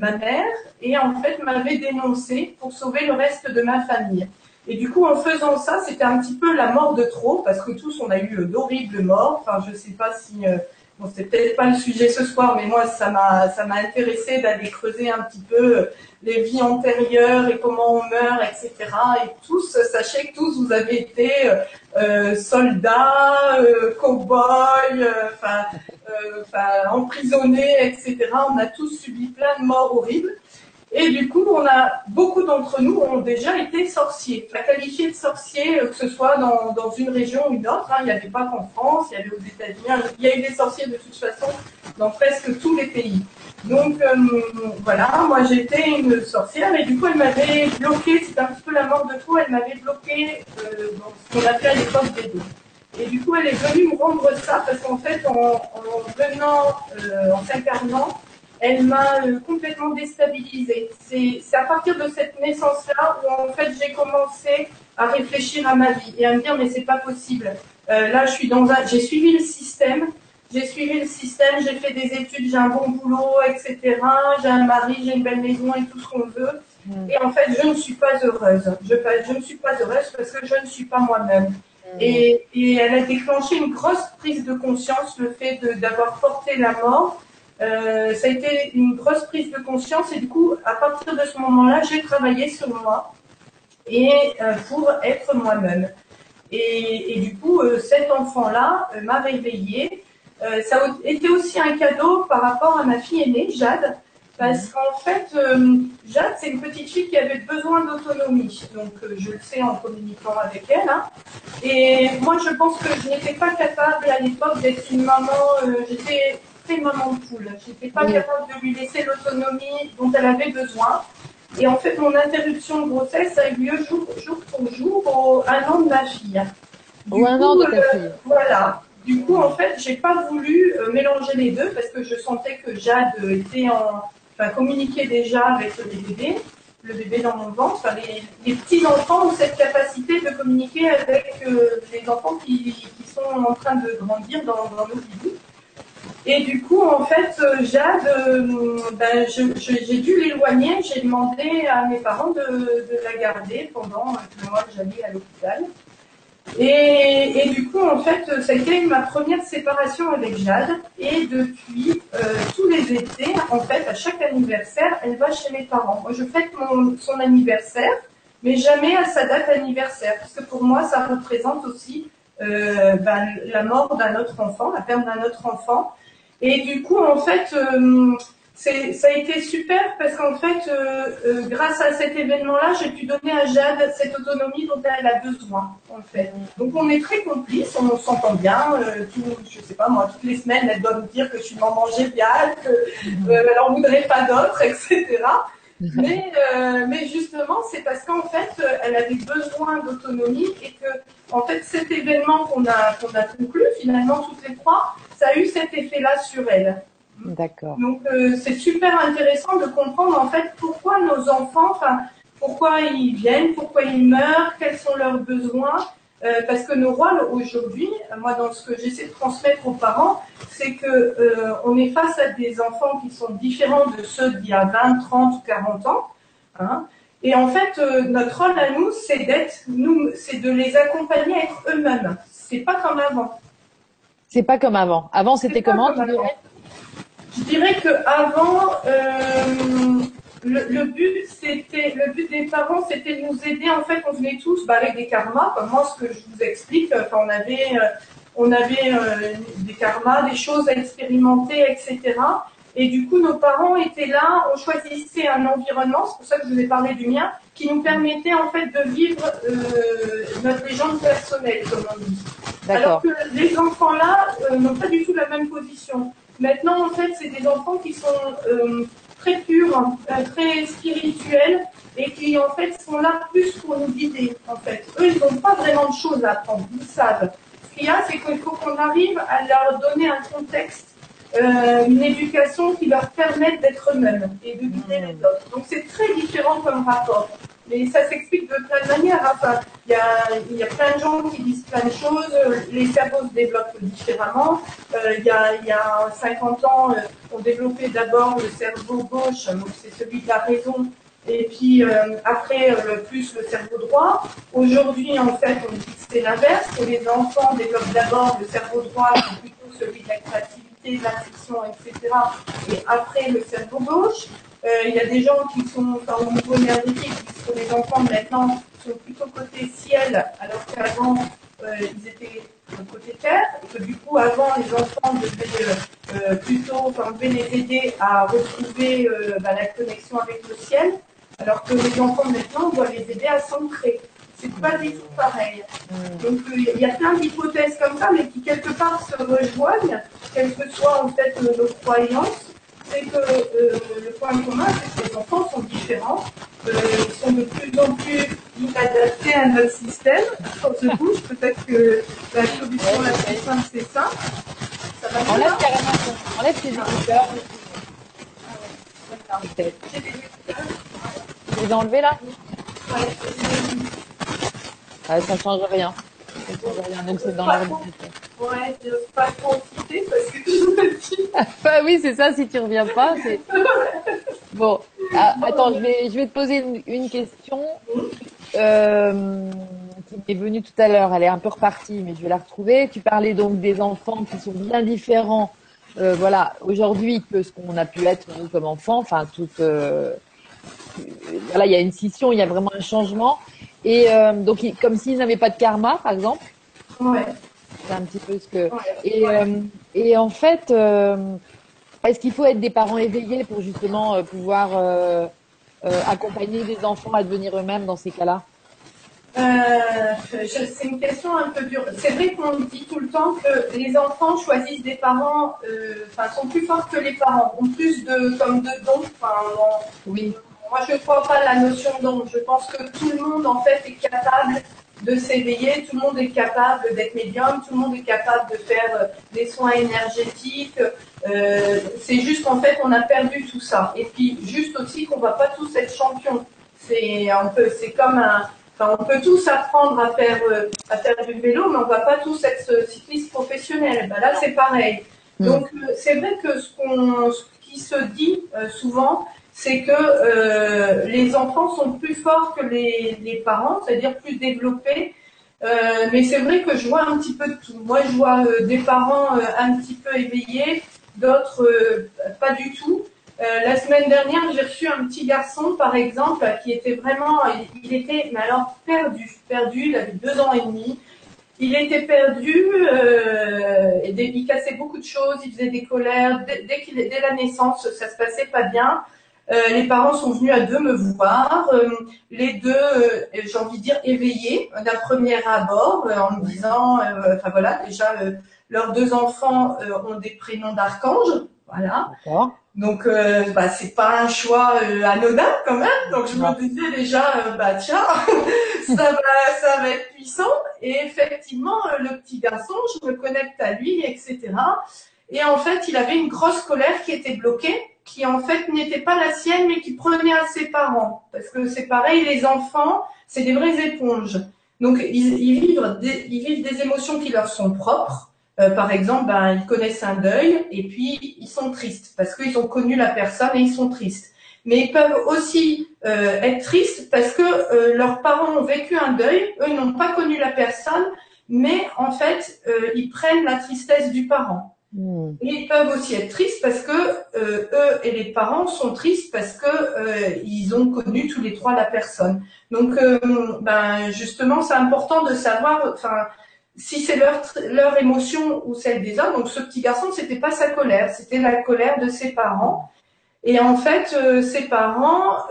ma mère et en fait m'avait dénoncé pour sauver le reste de ma famille. Et du coup, en faisant ça, c'était un petit peu la mort de trop, parce que tous, on a eu d'horribles morts. Enfin, je sais pas si, euh, bon, c'est peut-être pas le sujet ce soir, mais moi, ça m'a, ça m'a intéressé d'aller creuser un petit peu euh, les vies antérieures et comment on meurt, etc. Et tous, sachez que tous, vous avez été euh, euh, soldats, euh, cow-boys, euh, enfin, euh, emprisonnés, etc. On a tous subi plein de morts horribles. Et du coup, on a beaucoup d'entre nous ont déjà été sorciers, qualifiés de sorciers, euh, que ce soit dans, dans une région ou une autre. hein. Il n'y avait pas qu'en France, il y avait aux États-Unis. Il y a eu des sorciers de toute façon dans presque tous les pays. Donc euh, voilà, moi j'étais une sorcière et du coup elle m'avait bloqué, c'était un petit peu la mort de trop, elle m'avait bloqué euh, dans ce qu'on appelait à l'époque des deux. Et du coup elle est venue me rendre ça parce qu'en fait en, en venant, en s'incarnant, elle m'a euh, complètement déstabilisée. C'est c'est à partir de cette naissance-là où en fait j'ai commencé à réfléchir à ma vie et à me dire mais c'est pas possible. Euh, là je suis dans un, j'ai suivi le système, j'ai suivi le système, j'ai fait des études, j'ai un bon boulot, etc. J'ai un mari, j'ai une belle maison et tout ce qu'on veut. Mm. Et en fait je ne suis pas heureuse. Je, je ne suis pas heureuse parce que je ne suis pas moi-même. Et, et elle a déclenché une grosse prise de conscience, le fait de- d'avoir porté la mort. Euh, ça a été une grosse prise de conscience et du coup, à partir de ce moment-là, j'ai travaillé sur moi et euh, pour être moi-même. Et, du coup, euh, cet enfant-là m'a réveillée. Ça a été aussi un cadeau par rapport à ma fille aînée, Jade, parce qu'en fait, Jade, c'est une petite fille qui avait besoin d'autonomie. Donc, je le sais en communiquant avec elle. hein. Et moi, je pense que je n'étais pas capable à l'époque d'être une maman. euh, Très maman poule. J'étais pas Oui. capable de lui laisser l'autonomie dont elle avait besoin. Et en fait, mon interruption de grossesse a eu lieu jour, jour pour jour au un an de ma fille. Du Ou un an coup, de ta euh, fille. voilà. Du coup, en fait, j'ai pas voulu euh, mélanger les deux parce que je sentais que Jade était en, enfin, communiquait déjà avec le bébé, le bébé dans mon ventre. Enfin, les, les petits enfants ont cette capacité de communiquer avec euh, les enfants qui, qui sont en train de grandir dans, dans nos vies. Et du coup, en fait, euh, Jade, euh, ben, j'ai dû l'éloigner. J'ai demandé à mes parents de, la garder pendant que moi j'allais à l'hôpital. Et, et du coup, en fait, ça a été ma première séparation avec Jade. Et depuis euh, tous les étés, en fait, à chaque anniversaire, elle va chez mes parents. Moi, je fête son anniversaire, mais jamais à sa date anniversaire, parce que pour moi, ça représente aussi ben, la mort d'un autre enfant, la perte d'un autre enfant. Et du coup, en fait, euh, ça a été super parce qu'en fait, euh, euh, grâce à cet événement-là, j'ai pu donner à Jade cette autonomie dont elle a besoin, en fait. Donc, on est très complices, on s'entend bien. Euh, tout, je sais pas, moi, toutes les semaines, elle doit me dire que je suis maman géniale, que euh, elle en voudrait pas d'autres, etc. Mais, euh, mais justement, c'est parce qu'en fait, euh, elle avait besoin d'autonomie et que, en fait, cet événement qu'on a, qu'on a conclu, finalement, toutes les trois, ça a eu cet effet-là sur elle. D'accord. Donc, euh, c'est super intéressant de comprendre, en fait, pourquoi nos enfants, enfin, pourquoi ils viennent, pourquoi ils meurent, quels sont leurs besoins. Euh, parce que nos rôles aujourd'hui, moi dans ce que j'essaie de transmettre aux parents, c'est que euh, on est face à des enfants qui sont différents de ceux d'il y a 20, 30 ou 40 ans. Hein, et en fait, notre rôle à nous, c'est d'être, nous, c'est de les accompagner à être eux-mêmes. C'est pas comme avant. C'est pas comme avant. Avant, c'était comment, comme avant. Je dirais que avant, euh, le, le but c'était, le but des parents, c'était de nous aider. En fait, on venait tous bah, avec des karmas, comme moi, ce que je vous explique. Enfin, on avait, euh, on avait euh, des karmas, des choses à expérimenter, etc. Et du coup, nos parents étaient là. On choisissait un environnement. C'est pour ça que je vous ai parlé du mien, qui nous permettait en fait de vivre euh, notre légende personnelle, comme on dit. Alors que les enfants là euh, n'ont pas du tout la même position. Maintenant, en fait, c'est des enfants qui sont euh, très purs, très spirituels, et qui en fait sont là plus pour nous guider. En fait, eux, ils n'ont pas vraiment de choses à apprendre. Ils savent. Ce qu'il y a, c'est qu'il faut qu'on arrive à leur donner un contexte, euh, une éducation qui leur permette d'être eux-mêmes et de guider les autres. Donc c'est très différent comme rapport. Mais ça s'explique de plein de manières. Enfin, il y y a plein de gens qui disent plein de choses. Les cerveaux se développent différemment. Euh, il, y a, y a 50 ans, euh, on développait d'abord le cerveau gauche, donc c'est celui de la raison, et puis euh, après euh, plus le cerveau droit. Aujourd'hui, en fait, on dit que c'est l'inverse, les enfants développent d'abord le cerveau droit, plutôt celui de la créativité, de l'intuition, etc. Et après le cerveau gauche. Euh, il y a des gens qui sont enfin, au niveau énergétique, sont les enfants maintenant, sont plutôt côté ciel, alors qu'avant, ils étaient côté terre, et que du coup, avant, les enfants devaient plutôt, enfin, on devait les aider à retrouver bah, la connexion avec le ciel. Alors que les enfants maintenant, doit les aider à s'ancrer. C'est pas du tout pareil. Donc euh, il y a plein d'hypothèses comme ça, mais qui quelque part se rejoignent, quelles que soient en fait euh, nos croyances. C'est que euh, le point commun, c'est que les enfants sont différents, ils sont de plus en plus inadaptés à notre système. Quand se bouge, peut-être que la solution la plus simple, c'est ça. ça va enlève carrément, enlève tes écouteurs. Ah ouais. Les as enlevés là ah, Ça change rien. Ça change rien, donc c'est dans l'ordinateur. Ouais, je pas trop citer parce que je me dis. bah oui, c'est ça, si tu reviens pas, c'est. Bon, ah, attends, je vais, je vais te poser une, une question euh, qui m'est venue tout à l'heure. Elle est un peu repartie, mais je vais la retrouver. Tu parlais donc des enfants qui sont bien différents, euh, voilà, aujourd'hui que ce qu'on a pu être nous comme enfants, enfin toute. Euh, voilà, il y a une scission, il y a vraiment un changement. Et euh, donc, comme s'ils n'avaient pas de karma, par exemple. Ouais. C'est un petit peu ce que. Et, euh, et en fait, euh, est-ce qu'il faut être des parents éveillés pour justement pouvoir accompagner des enfants à devenir eux-mêmes dans ces cas-là? C'est une question un peu dure. C'est vrai qu'on dit tout le temps que les enfants choisissent des parents, enfin, sont plus forts que les parents, ont plus de, comme de dons. Enfin, oui. Moi, je ne crois pas à la notion d'onde. Je pense que tout le monde, en fait, est capable de s'éveiller, tout le monde est capable d'être médium, tout le monde est capable de faire euh, des soins énergétiques. Euh, c'est juste qu'en fait, on a perdu tout ça. Et puis, juste aussi qu'on ne va pas tous être champions. C'est un peu, c'est comme un, Enfin, on peut tous apprendre à faire, euh, à faire du vélo, mais on ne va pas tous être cyclistes professionnels. Ben là, c'est pareil. Hmm. Donc, c'est vrai que ce, qu'on, ce qui se dit souvent, c'est que euh, les enfants sont plus forts que les, parents, c'est-à-dire plus développés. Euh, mais c'est vrai que je vois un petit peu de tout. Moi, je vois euh, des parents un petit peu éveillés, d'autres pas du tout. la semaine dernière, j'ai reçu un petit garçon, par exemple, qui était vraiment, il, était, mais alors perdu, perdu. Il avait deux ans et demi. Il était perdu, il cassait beaucoup de choses, il faisait des colères. Dès, dès, dès la naissance, ça se passait pas bien. Euh, les parents sont venus à deux me voir, euh, les deux, euh, j'ai envie de dire, éveillés d'un premier abord, en me disant, enfin voilà, déjà, leurs deux enfants ont des prénoms d'archanges, voilà. Donc, bah, c'est pas un choix anodin quand même. Donc, je me disais déjà, bah tiens, ça va, ça va être puissant. Et effectivement, le petit garçon, je me connecte à lui, etc. Et en fait, il avait une grosse colère qui était bloquée qui en fait n'était pas la sienne, mais qui prenait à ses parents. Parce que c'est pareil, les enfants, c'est des vraies éponges. Donc ils, vivent des, ils vivent des émotions qui leur sont propres. Euh, par exemple, ben, ils connaissent un deuil et puis ils sont tristes parce qu'ils ont connu la personne et ils sont tristes. Mais ils peuvent aussi euh, être tristes parce que euh, leurs parents ont vécu un deuil, eux n'ont pas connu la personne, mais en fait ils prennent la tristesse du parent. Hmm. Ils peuvent aussi être tristes parce que euh, eux et les parents sont tristes parce que euh, ils ont connu tous les trois la personne. Donc, euh, ben justement, c'est important de savoir, enfin, si c'est leur leur émotion ou celle des autres. Donc, ce petit garçon, c'était pas sa colère, c'était la colère de ses parents. Et en fait, ses parents,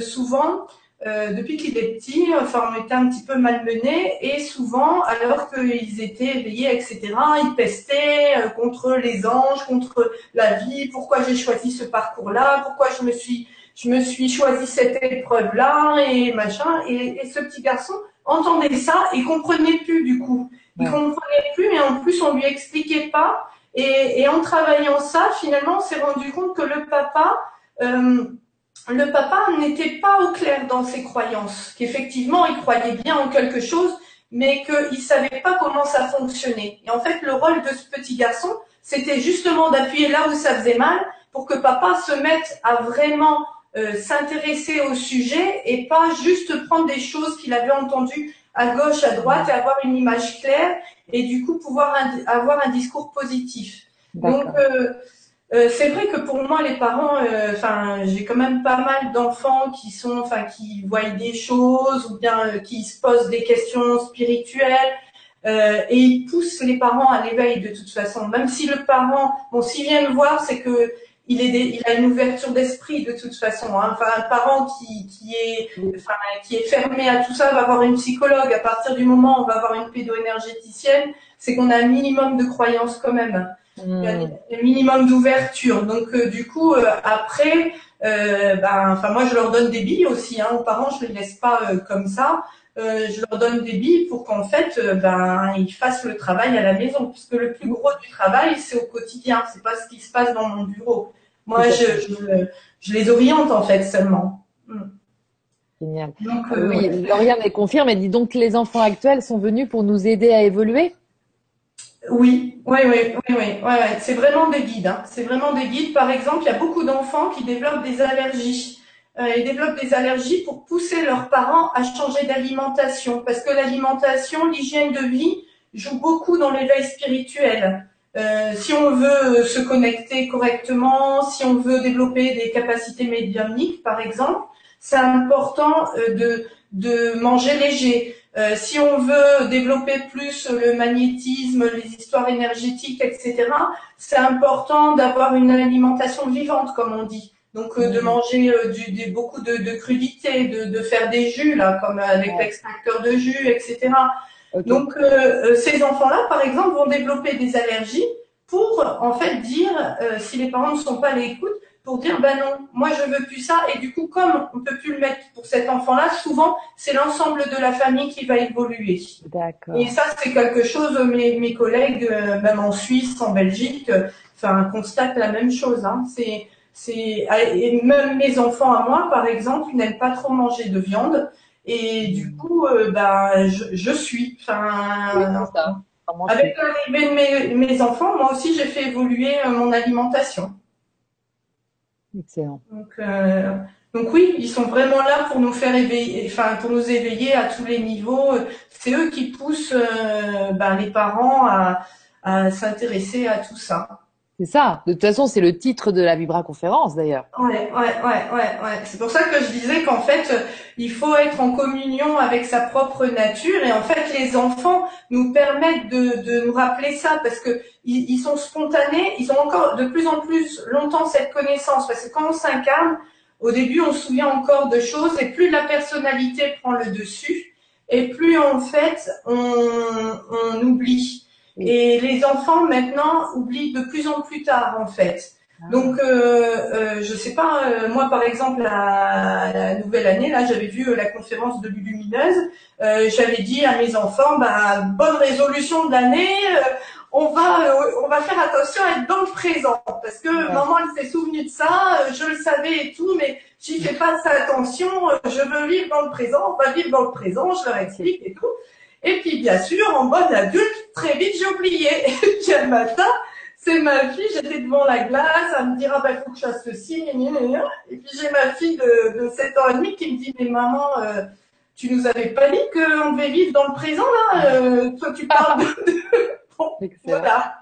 souvent, euh, depuis qu'il est petit, enfin, on était un petit peu malmenés et souvent, alors qu'ils étaient éveillés, etc., ils pestaient euh, contre les anges, contre la vie. Pourquoi j'ai choisi ce parcours-là? Pourquoi je me suis, je me suis choisi cette épreuve-là? Et machin. Et, ce petit garçon entendait ça et comprenait plus du coup. Il comprenait plus et en plus on lui expliquait pas. Et, et en travaillant ça, finalement, on s'est rendu compte que le papa euh, le papa n'était pas au clair dans ses croyances, qu'effectivement il croyait bien en quelque chose, mais qu'il savait pas comment ça fonctionnait. Et en fait, le rôle de ce petit garçon, c'était justement d'appuyer là où ça faisait mal pour que papa se mette à vraiment euh, s'intéresser au sujet et pas juste prendre des choses qu'il avait entendues à gauche, à droite et avoir une image claire et du coup pouvoir avoir un discours positif. Donc, euh, euh, c'est vrai que pour moi, les parents, euh, enfin, j'ai quand même pas mal d'enfants qui sont, enfin, qui voient des choses ou bien euh, qui se posent des questions spirituelles et ils poussent les parents à l'éveil de toute façon. Même si le parent, bon, s'il vient me voir, c'est que il, est il a une ouverture d'esprit de toute façon. Hein. Un parent qui, est, enfin, qui est fermé à tout ça va avoir une psychologue. À partir du moment où on va avoir une pédoénergéticienne, c'est qu'on a un minimum de croyances quand même. Il y a hmm. un minimum d'ouverture. Donc euh, du coup, euh, après, euh, ben, enfin moi je leur donne des billes aussi. Hein, aux parents, je les laisse pas comme ça. je leur donne des billes pour qu'en fait, ben ils fassent le travail à la maison, puisque le plus gros du travail c'est au quotidien. C'est pas ce qui se passe dans mon bureau. Moi, je, je, les oriente en fait seulement. Hmm. Génial. Donc, oui, Lauriane est confirme. Elle dit donc que les enfants actuels sont venus pour nous aider à évoluer. Oui, oui, oui, oui, oui, ouais, c'est vraiment des guides. Hein. C'est vraiment des guides. Par exemple, il y a beaucoup d'enfants qui développent des allergies. Euh, ils développent des allergies pour pousser leurs parents à changer d'alimentation, parce que l'alimentation, l'hygiène de vie joue beaucoup dans l'éveil spirituel. Euh, si on veut se connecter correctement, si on veut développer des capacités médiumniques, par exemple, c'est important euh, de, de manger léger. Euh, si on veut développer plus le magnétisme, les histoires énergétiques, etc., c'est important d'avoir une alimentation vivante, comme on dit. Donc euh, de manger euh, du, beaucoup de, de crudités, de, de, faire des jus, là, comme avec l'extracteur de jus, etc. Donc ces enfants-là, par exemple, vont développer des allergies pour en fait dire, si les parents ne sont pas à l'écoute, pour dire ben non, moi je veux plus ça. Et du coup, comme on peut plus le mettre pour cet enfant-là, souvent c'est l'ensemble de la famille qui va évoluer. D'accord. Et ça, c'est quelque chose. Mes, mes collègues, euh, même en Suisse, en Belgique, euh, enfin constatent la même chose. Hein. C'est c'est et même mes enfants à moi, par exemple, n'aiment pas trop manger de viande. Et du coup, euh, ben je, je suis. Enfin, avec l'arrivée de mes, mes enfants, moi aussi j'ai fait évoluer mon alimentation. Donc, euh, donc oui, ils sont vraiment là pour nous faire éveiller, enfin pour nous éveiller à tous les niveaux. C'est eux qui poussent euh, ben, les parents à s'intéresser à tout ça. C'est ça. De toute façon, c'est le titre de la Vibra conférence d'ailleurs. Ouais, ouais, ouais, ouais, ouais. C'est pour ça que je disais qu'en fait, il faut être en communion avec sa propre nature et en fait, les enfants nous permettent de, de nous rappeler ça parce que ils, sont spontanés, ils ont encore de plus en plus longtemps cette connaissance parce que quand on s'incarne, au début, on se souvient encore de choses et plus la personnalité prend le dessus et plus en fait on, on oublie. Et les enfants maintenant oublient de plus en plus tard en fait. Ah. Donc, euh, euh, je sais pas, euh, moi par exemple, à la nouvelle année, là, j'avais vu euh, la conférence de Lulumineuse. Euh, j'avais dit à mes enfants, bah, bonne résolution de l'année, on va, on va faire attention à être dans le présent, parce que maman elle s'est souvenue de ça, je le savais et tout, mais j'y fais pas ça attention. Je veux vivre dans le présent, on va vivre dans le présent, je leur explique et tout. Et puis, bien sûr, en mode adulte, très vite, j'ai oublié. Et puis, un matin, c'est ma fille, j'étais devant la glace, elle me dira, ah, bah, faut que je fasse ceci, et puis j'ai ma fille de, de 7 ans et demi qui me dit, mais maman, euh, tu nous avais pas dit qu'on devait vivre dans le présent, là euh, Toi, tu parles de... bon, voilà.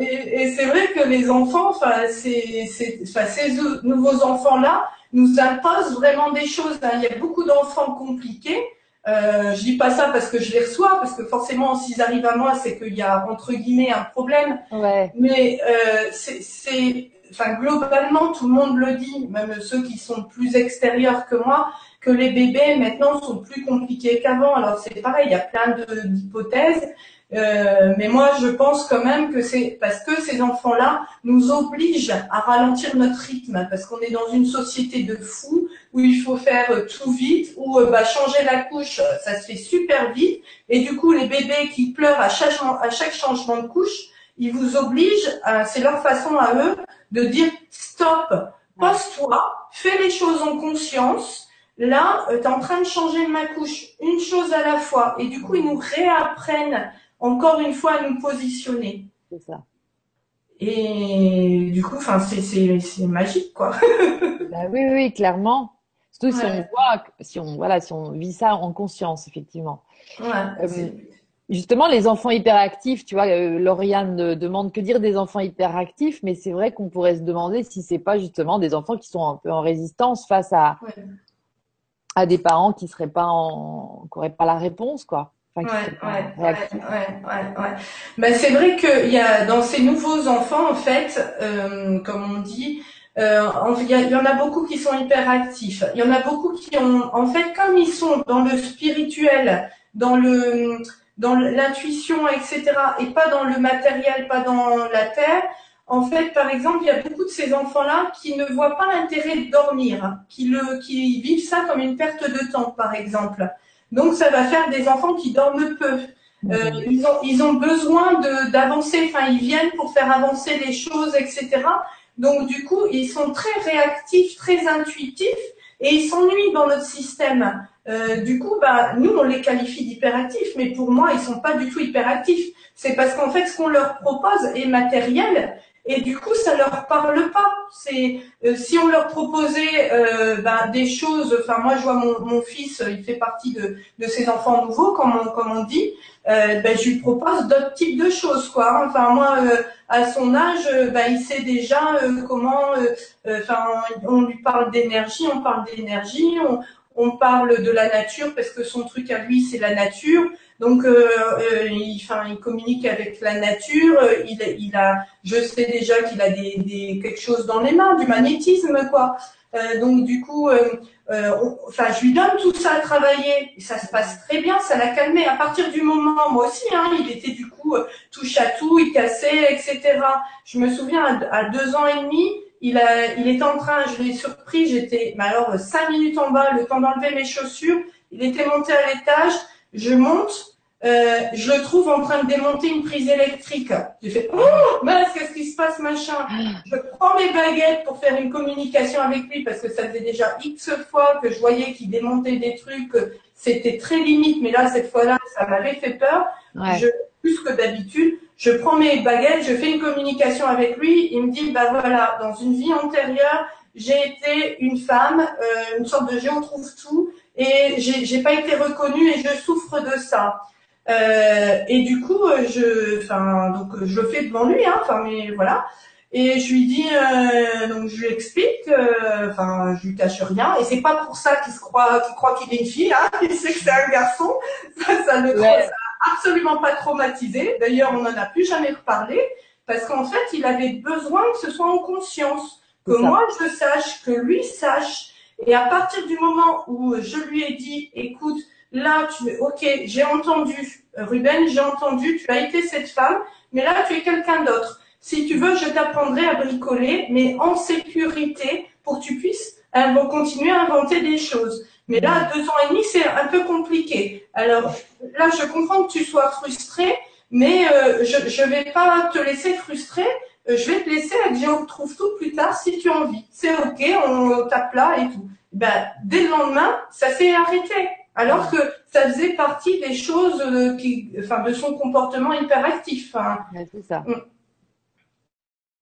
et, et c'est vrai que les enfants, enfin, ces, ces, ces nouveaux enfants-là, nous imposent vraiment des choses. Hein. Il y a beaucoup d'enfants compliqués euh, je dis pas ça parce que je les reçois, parce que forcément, s'ils arrivent à moi, c'est qu'il y a entre guillemets un problème. Ouais. Mais euh, c'est, enfin globalement, tout le monde le dit, même ceux qui sont plus extérieurs que moi, que les bébés maintenant sont plus compliqués qu'avant. Alors c'est pareil, il y a plein d'hypothèses. Euh, mais moi, je pense quand même que c'est parce que ces enfants-là nous obligent à ralentir notre rythme, parce qu'on est dans une société de fous où il faut faire tout vite, où euh, bah, changer la couche, ça se fait super vite, et du coup, les bébés qui pleurent à chaque, à chaque changement de couche, ils vous obligent, c'est leur façon à eux de dire stop, pose-toi, fais les choses en conscience. Là, euh, tu es en train de changer ma couche, une chose à la fois. Et du coup, ils nous réapprennent encore une fois à nous positionner. C'est ça. Et du coup, enfin, c'est magique, quoi. bah oui, oui, clairement. Surtout si on voit, si on, voilà, si on vit ça en conscience, effectivement. Ouais, euh, justement, les enfants hyperactifs, tu vois, euh, Lauriane demande que dire des enfants hyperactifs, mais c'est vrai qu'on pourrait se demander si c'est pas justement des enfants qui sont un peu en résistance face à, à des parents qui seraient pas en, qui pas la réponse, quoi. Ouais, ouais, ouais, ouais, Ben, c'est vrai qu'il y a dans ces nouveaux enfants, en fait, euh, comme on dit, euh, il y, en a beaucoup qui sont hyperactifs. Il y en a beaucoup qui ont, en fait, comme ils sont dans le spirituel, dans le dans l'intuition, etc., et pas dans le matériel, pas dans la terre. En fait, par exemple, il y a beaucoup de ces enfants-là qui ne voient pas l'intérêt de dormir, qui, le, qui vivent ça comme une perte de temps, par exemple. Donc, ça va faire des enfants qui dorment peu. Euh, mhm. ils, ont, ils ont besoin d'avancer, enfin, ils viennent pour faire avancer les choses, etc. Donc, du coup, ils sont très réactifs, très intuitifs, et ils s'ennuient dans notre système. Euh, du coup, bah, nous, on les qualifie d'hyperactifs, mais pour moi, ils sont pas du tout hyperactifs. C'est parce qu'en fait, ce qu'on leur propose est matériel, et du coup, ça leur parle pas. C'est euh, si on leur proposait euh, bah, des choses. Enfin, moi, je vois mon, mon, fils, il fait partie de, de ces enfants nouveaux, comme on, comme on dit. Euh, ben, je lui propose d'autres types de choses, quoi. Enfin, moi, euh, à son âge, ben, il sait déjà comment. Enfin, on lui parle d'énergie, on parle d'énergie, on, on parle de la nature parce que son truc à lui c'est la nature. Donc, euh, euh, il, il communique avec la nature. Il, il a, je sais déjà qu'il a des, des, quelque chose dans les mains, du magnétisme, quoi. Euh, donc, du coup, enfin, je lui donne tout ça à travailler. Et ça se passe très bien, ça l'a calmé. À partir du moment, moi aussi, hein, il était du coup touche à tout, il cassait, etc. Je me souviens à deux ans et demi, il, a, il était en train, je l'ai surpris, j'étais, mais alors, cinq minutes en bas, le temps d'enlever mes chaussures. Il était monté à l'étage, je monte, euh, je le trouve en train de démonter une prise électrique. J'ai fait, oh, mince, qu'est-ce qui se passe, machin. Je prends mes baguettes pour faire une communication avec lui parce que ça faisait déjà X fois que je voyais qu'il démontait des trucs. C'était très limite, mais là, cette fois-là, ça m'avait fait peur. Je, plus que d'habitude je prends mes baguettes, je fais une communication avec lui, il me dit, bah voilà, dans une vie antérieure, j'ai été une femme, euh, une sorte de géo trouve tout, et j'ai pas été reconnue et je souffre de ça. Euh, et du coup, je, enfin, donc je le fais devant lui, hein, enfin, mais voilà. Et je lui dis, euh, donc je lui explique, euh, enfin, je lui cache rien. Et c'est pas pour ça qu'il se croit, qu'il croit qu'il est une fille, hein. Il sait que c'est un garçon. Ça, ça ne ouais absolument pas traumatisé. D'ailleurs, on n'en a plus jamais reparlé parce qu'en fait, il avait besoin que ce soit en conscience, que moi je sache, que lui sache. Et à partir du moment où je lui ai dit, écoute, là, tu, ok, j'ai entendu, Ruben, j'ai entendu, tu as été cette femme, mais là, tu es quelqu'un d'autre. Si tu veux, je t'apprendrai à bricoler, mais en sécurité, pour que tu puisses euh, continuer à inventer des choses. Mais là, deux ans et demi, c'est un peu compliqué. Alors là, je comprends que tu sois frustré, mais euh, je ne vais pas te laisser frustré. Euh, je vais te laisser à dire on trouve tout plus tard si tu as envie. C'est ok, on tape là et tout. Ben, dès le lendemain, ça s'est arrêté. Alors que ça faisait partie des choses euh, qui, enfin, de son comportement hyperactif. Hein. c'est ça. Mm.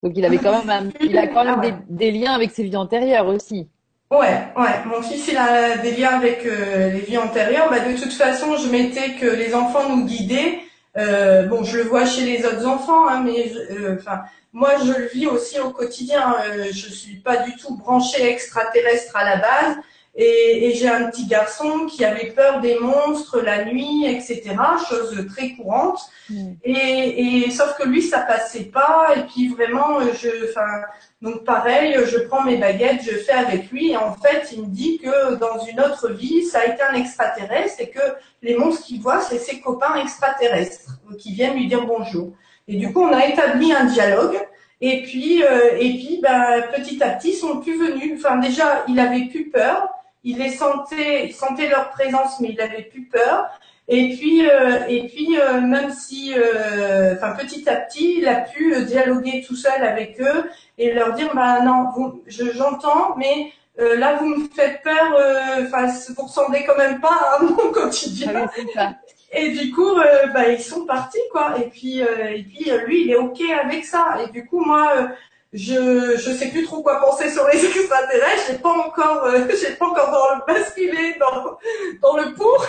Donc il avait quand même, il a quand même ah des, liens avec ses vies antérieures aussi. Ouais, ouais. Mon fils, il a des liens avec euh, les vies antérieures. Bah, de toute façon, je mettais que les enfants nous guidaient. Euh, bon, je le vois chez les autres enfants, hein, mais euh, enfin, moi, je le vis aussi au quotidien. je suis pas du tout branchée extraterrestre à la base. Et, et j'ai un petit garçon qui avait peur des monstres la nuit, etc. Chose très courante. Mm. Et, et sauf que lui, ça passait pas. Et puis vraiment, je, enfin, donc pareil, je prends mes baguettes, je fais avec lui. Et en fait, il me dit que dans une autre vie, ça a été un extraterrestre et que les monstres qu'il voit, c'est ses copains extraterrestres qui viennent lui dire bonjour. Et du coup, on a établi un dialogue. Et puis, euh, et puis, bah, petit à petit, ils sont plus venus. Enfin, déjà, il avait plus peur. Il les sentait, il sentait leur présence, mais il avait plus peur. Et puis, euh, et puis, euh, même si, euh, enfin, petit à petit, il a pu dialoguer tout seul avec eux et leur dire, bah non, vous, je, j'entends, mais là, vous me faites peur. Enfin, vous ressemblez quand même pas à mon quotidien. Ah oui, c'est ça. Et du coup, bah, ils sont partis, quoi. Et puis, et puis lui, il est OK avec ça. Et du coup, moi, je je sais plus trop quoi penser sur les extraterrestres. J'ai pas encore, euh, j'ai pas encore dans le basculé dans dans le pour,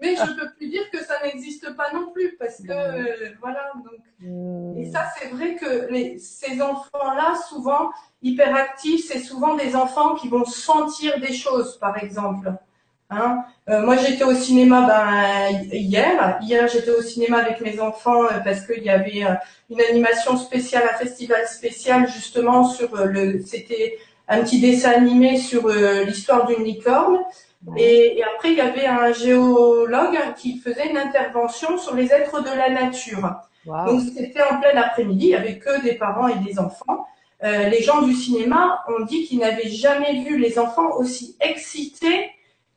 mais je peux plus dire que ça n'existe pas non plus parce que euh, voilà. Donc, Mm. et ça, c'est vrai que les, ces enfants-là, souvent hyperactifs, c'est souvent des enfants qui vont sentir des choses, par exemple. Hein Euh, moi, j'étais au cinéma ben, hier. Hier, j'étais au cinéma avec mes enfants euh, parce qu'il y avait euh, une animation spéciale, un festival spécial justement sur le. C'était un petit dessin animé sur l'histoire d'une licorne. Et, et après, il y avait un géologue qui faisait une intervention sur les êtres de la nature. Wow. Donc c'était en plein après-midi, il avait que des parents et des enfants. Les gens du cinéma ont dit qu'ils n'avaient jamais vu les enfants aussi excités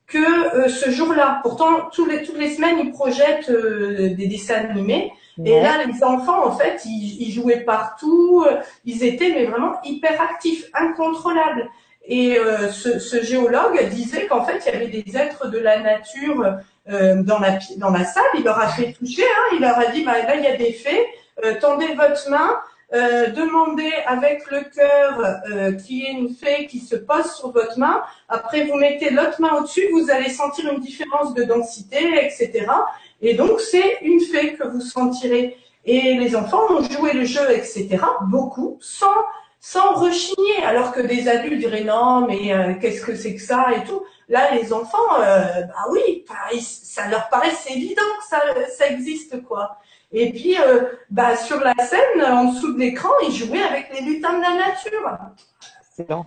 que euh, ce jour-là. Pourtant, tous les, toutes les semaines, ils projettent euh, des dessins animés. Et là, les enfants, en fait, ils, ils jouaient partout. euh, Ils étaient mais vraiment hyper actifs, incontrôlables. Et euh, ce, ce géologue disait qu'en fait, il y avait des êtres de la nature euh, dans, la, dans la salle. Il leur a fait toucher. Hein, il leur a dit, bah, là, il y a des fées. Euh, tendez votre main. Euh, demandez avec le cœur euh, qu'il y ait une fée qui se pose sur votre main. Après, vous mettez l'autre main au-dessus, vous allez sentir une différence de densité, etc. Et donc, c'est une fée que vous sentirez. Et les enfants ont joué le jeu, etc. Beaucoup, sans sans rechigner, alors que des adultes diraient non, mais euh, qu'est-ce que c'est que ça et tout. Là, les enfants, euh, bah oui, ça leur paraît évident que ça, ça existe quoi. Et puis, euh, bah sur la scène, en dessous de l'écran, ils jouaient avec les lutins de la nature. Excellent.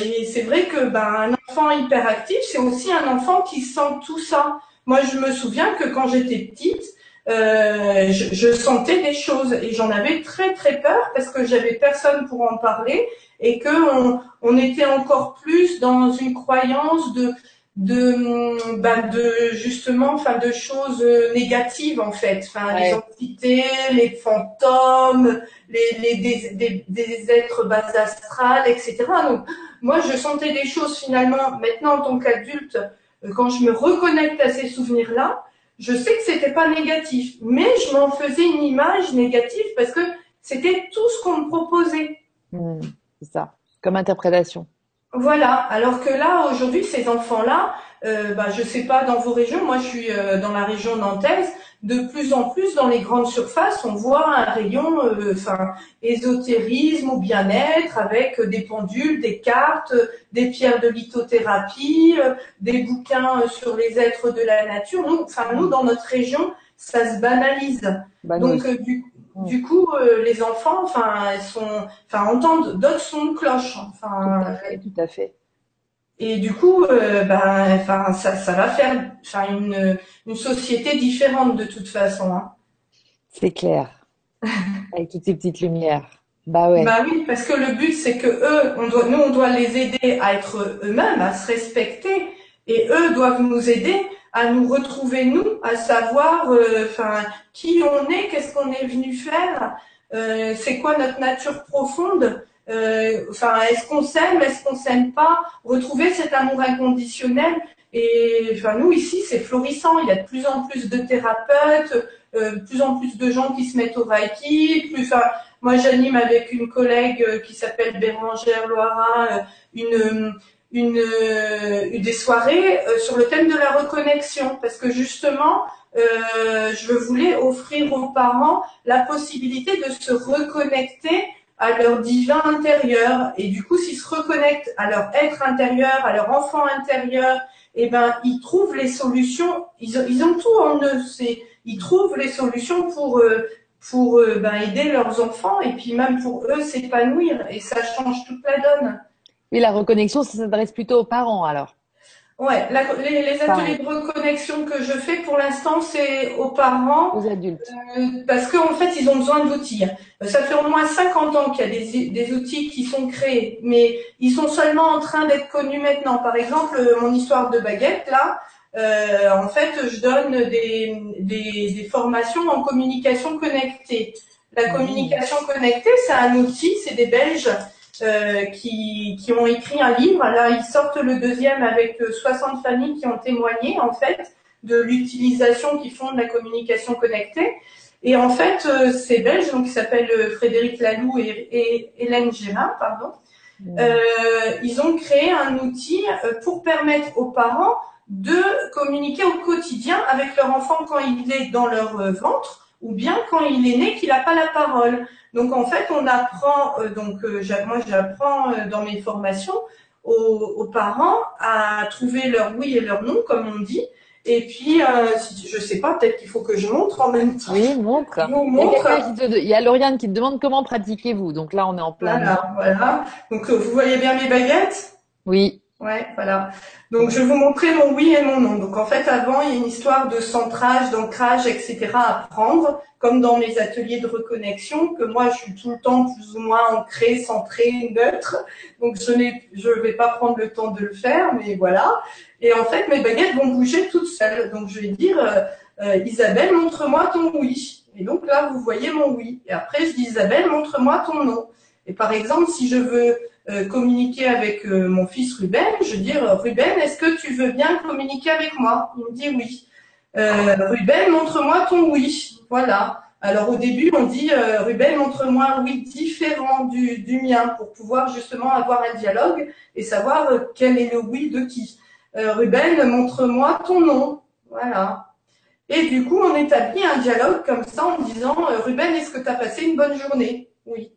Et c'est vrai que ben, un enfant hyperactif, c'est aussi un enfant qui sent tout ça. Moi, je me souviens que quand j'étais petite, euh, je, je sentais des choses et j'en avais très très peur parce que j'avais personne pour en parler et que on, on était encore plus dans une croyance de de ben de justement enfin de choses négatives en fait enfin les entités les fantômes les, les des, des, des êtres bas astrales etc donc moi, je sentais des choses finalement, maintenant en tant qu'adulte, euh, quand je me reconnecte à ces souvenirs-là, je sais que c'était pas négatif, mais je m'en faisais une image négative parce que c'était tout ce qu'on me proposait. Mm. C'est ça. Comme interprétation. Voilà. Alors que là, aujourd'hui, ces enfants-là, euh, bah, je sais pas dans vos régions, moi je suis euh, dans la région nantaise, de plus en plus dans les grandes surfaces, on voit un rayon, euh, enfin, ésotérisme ou bien-être avec des pendules, des cartes, euh, des pierres de lithothérapie, euh, des bouquins euh, sur les êtres de la nature. Nous, enfin, nous, dans notre région, ça se banalise. Bah, Donc, euh, du, Mm. du coup, euh, les enfants, enfin, elles sont, enfin, entendent d'autres sons de cloche. Tout Enfin, à fait, tout à fait. et du coup, euh, ben, enfin, ça, ça va faire, enfin, une, une société différente de toute façon. Hein. C'est clair. Avec toutes ces petites lumières. Bah ouais. Bah oui, parce que le but, c'est que eux, on doit, nous, on doit les aider à être eux-mêmes, à se respecter, et eux doivent nous aider à nous retrouver nous, à savoir, euh, enfin, qui on est, qu'est-ce qu'on est venu faire, euh, c'est quoi notre nature profonde, euh, enfin, est-ce qu'on s'aime, est-ce qu'on s'aime pas, retrouver cet amour inconditionnel. Et enfin, nous ici, c'est florissant. Il y a de plus en plus de thérapeutes, euh, plus en plus de gens qui se mettent au Reiki. Plus, enfin, moi, j'anime avec une collègue qui s'appelle Bérangère Loira une une, euh, des soirées euh, sur le thème de la reconnexion parce que justement euh, je voulais offrir aux parents la possibilité de se reconnecter à leur divin intérieur. Et du coup, s'ils se reconnectent à leur être intérieur, à leur enfant intérieur, eh ben, ils trouvent les solutions. Ils ont, tout en eux. C'est, ils trouvent les solutions pour euh, pour ben, aider leurs enfants et puis même pour eux s'épanouir. Et ça change toute la donne. Et la reconnexion, ça s'adresse plutôt aux parents alors. Ouais, les, les, ateliers de reconnexion que je fais pour l'instant, c'est aux parents. Aux adultes. Euh, parce qu'en fait, ils ont besoin d'outils. Ça fait au moins 50 ans qu'il y a des, des, outils qui sont créés, mais ils sont seulement en train d'être connus maintenant. Par exemple, mon histoire de baguette, là, euh, en fait, je donne des, des, des, formations en communication connectée. La communication connectée, c'est un outil, c'est des Belges euh, qui, qui, ont écrit un livre. Là, ils sortent le deuxième avec 60 euh, familles qui ont témoigné en fait de l'utilisation qu'ils font de la communication connectée. Et en fait, euh, ces Belges, donc qui s'appellent Frédéric Laloux et, et Hélène Gérin, pardon, euh, ils ont créé un outil pour permettre aux parents de communiquer au quotidien avec leur enfant quand il est dans leur ventre ou bien quand il est né qu'il n'a pas la parole. Donc en fait, on apprend, euh, donc euh, moi j'apprends euh, dans mes formations aux, parents à trouver leur oui et leur non, comme on dit. Et puis, si, je sais pas, peut-être qu'il faut que je montre en même temps. Oui, montre. Il, y a Lauriane qui te demande comment pratiquez-vous. Donc là, on est en plein. Voilà, voilà. Donc vous voyez bien mes baguettes? Oui. Ouais, voilà. Donc je vais vous montrer mon oui et mon non. Donc en fait, avant, il y a une histoire de centrage, d'ancrage, etc. à prendre, comme dans mes ateliers de reconnexion, que moi je suis tout le temps plus ou moins ancré, centré, neutre. Donc je je vais pas prendre le temps de le faire, mais voilà. Et en fait, mes baguettes vont bouger toutes seules. Donc je vais dire, euh, euh, Isabelle, montre-moi ton oui. Et donc là, vous voyez mon oui. Et après, je dis Isabelle, montre-moi ton non. Et par exemple, si je veux euh, communiquer avec euh, mon fils Ruben, je dis Ruben, est-ce que tu veux bien communiquer avec moi? Il me dit oui. Euh, Ruben, montre-moi ton oui. Voilà. Alors au début, on dit Ruben, montre-moi un oui différent du, du mien pour pouvoir justement avoir un dialogue et savoir quel est le oui de qui. Ruben, montre-moi ton nom. Voilà. Et du coup, on établit un dialogue comme ça en disant Ruben, est-ce que tu as passé une bonne journée? Oui.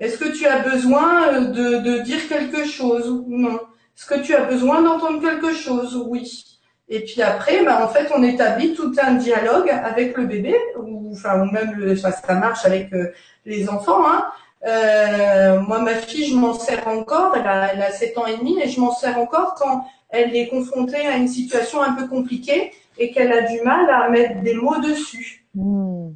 Est-ce que tu as besoin euh, de, dire quelque chose Non? Est-ce que tu as besoin d'entendre quelque chose? Oui. Et puis après, bah, en fait, on établit tout un dialogue avec le bébé, ou enfin, ou même le, ça, marche avec euh, les enfants. Hein. Euh, moi, ma fille, je m'en sers encore. Elle a, elle a 7 ans et demi, et je m'en sers encore quand elle est confrontée à une situation un peu compliquée et qu'elle a du mal à mettre des mots dessus. Mmh.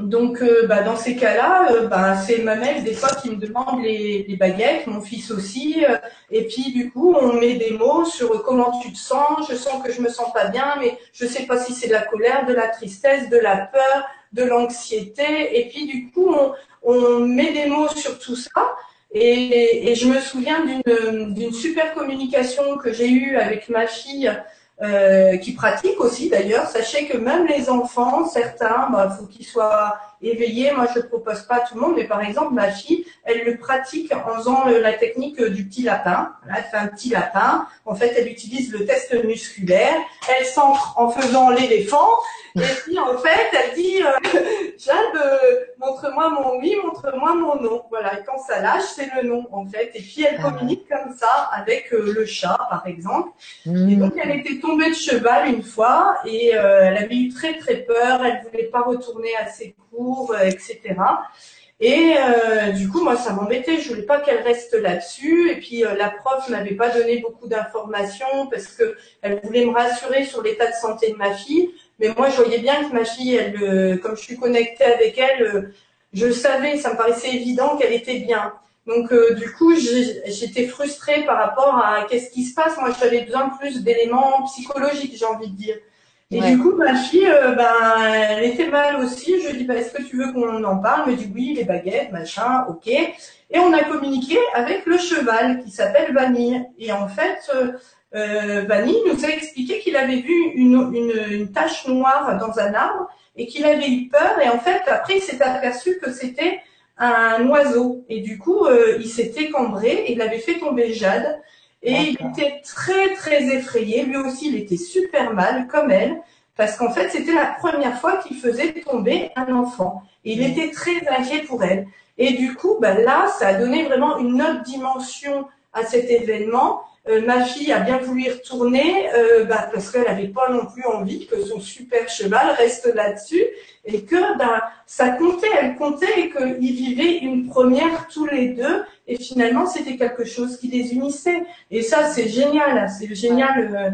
Donc, euh, bah, dans ces cas-là, euh, bah, c'est ma mère des fois qui me demande les, baguettes, mon fils aussi. Euh, et puis, du coup, on met des mots sur comment tu te sens. Je sens que je me sens pas bien, mais je sais pas si c'est de la colère, de la tristesse, de la peur, de l'anxiété. Et puis, du coup, on, on, met des mots sur tout ça. Et, et je me souviens d'une super communication que j'ai eue avec ma fille euh, qui pratiquent aussi d'ailleurs. Sachez que même les enfants, certains, bah, faut qu'ils soient éveillés. Moi, je ne propose pas à tout le monde, mais par exemple, ma fille, elle le pratique en faisant la technique du petit lapin. elle fait un petit lapin. En fait, elle utilise le test musculaire. Elle s'entre en faisant l'éléphant et puis en fait, elle dit euh, Jade, euh, montre-moi mon oui, montre-moi mon non. Voilà, et quand ça lâche, c'est le non en fait. Et puis elle ah communique comme ça avec euh, le chat, par exemple. Et donc elle était tombée de cheval une fois et elle avait eu très très peur. Elle voulait pas retourner à ses cours, etc. Et du coup, moi, ça m'embêtait. Je voulais pas qu'elle reste là-dessus. Et puis, la prof m'avait pas donné beaucoup d'informations parce que elle voulait me rassurer sur l'état de santé de ma fille. Mais moi, je voyais bien que ma fille, euh, comme je suis connectée avec elle, euh, je savais, ça me paraissait évident qu'elle était bien. Donc, euh, du coup, j'étais frustrée par rapport à qu'est-ce qui se passe. Moi, j'avais besoin plus d'éléments psychologiques, j'ai envie de dire. Et du coup, ma fille, ben, elle était mal aussi. Je lui dis, bah, est-ce que tu veux qu'on en parle? Elle me dit oui, les baguettes, machin, ok. Et on a communiqué avec le cheval qui s'appelle Vanille. Et en fait, euh, Vanille nous a expliqué qu'il avait vu une, une, une, tache noire dans un arbre et qu'il avait eu peur. Et en fait, après, il s'est aperçu que c'était un oiseau. Et du coup, euh, il s'était cambré et il avait fait tomber Jade. Et il était très, très effrayé. Lui aussi, il était super mal, comme elle. parce qu'en fait, c'était la première fois qu'il faisait tomber un enfant. Et il était très inquiet pour elle. Et du coup, ben là, ça a donné vraiment une autre dimension à cet événement. Euh, ma fille a bien voulu y retourner euh, bah, parce qu'elle n'avait pas non plus envie que son super cheval reste là-dessus et que bah, ça comptait, elle comptait et qu'ils vivaient une première tous les deux et finalement c'était quelque chose qui les unissait et ça c'est génial, c'est génial. Euh,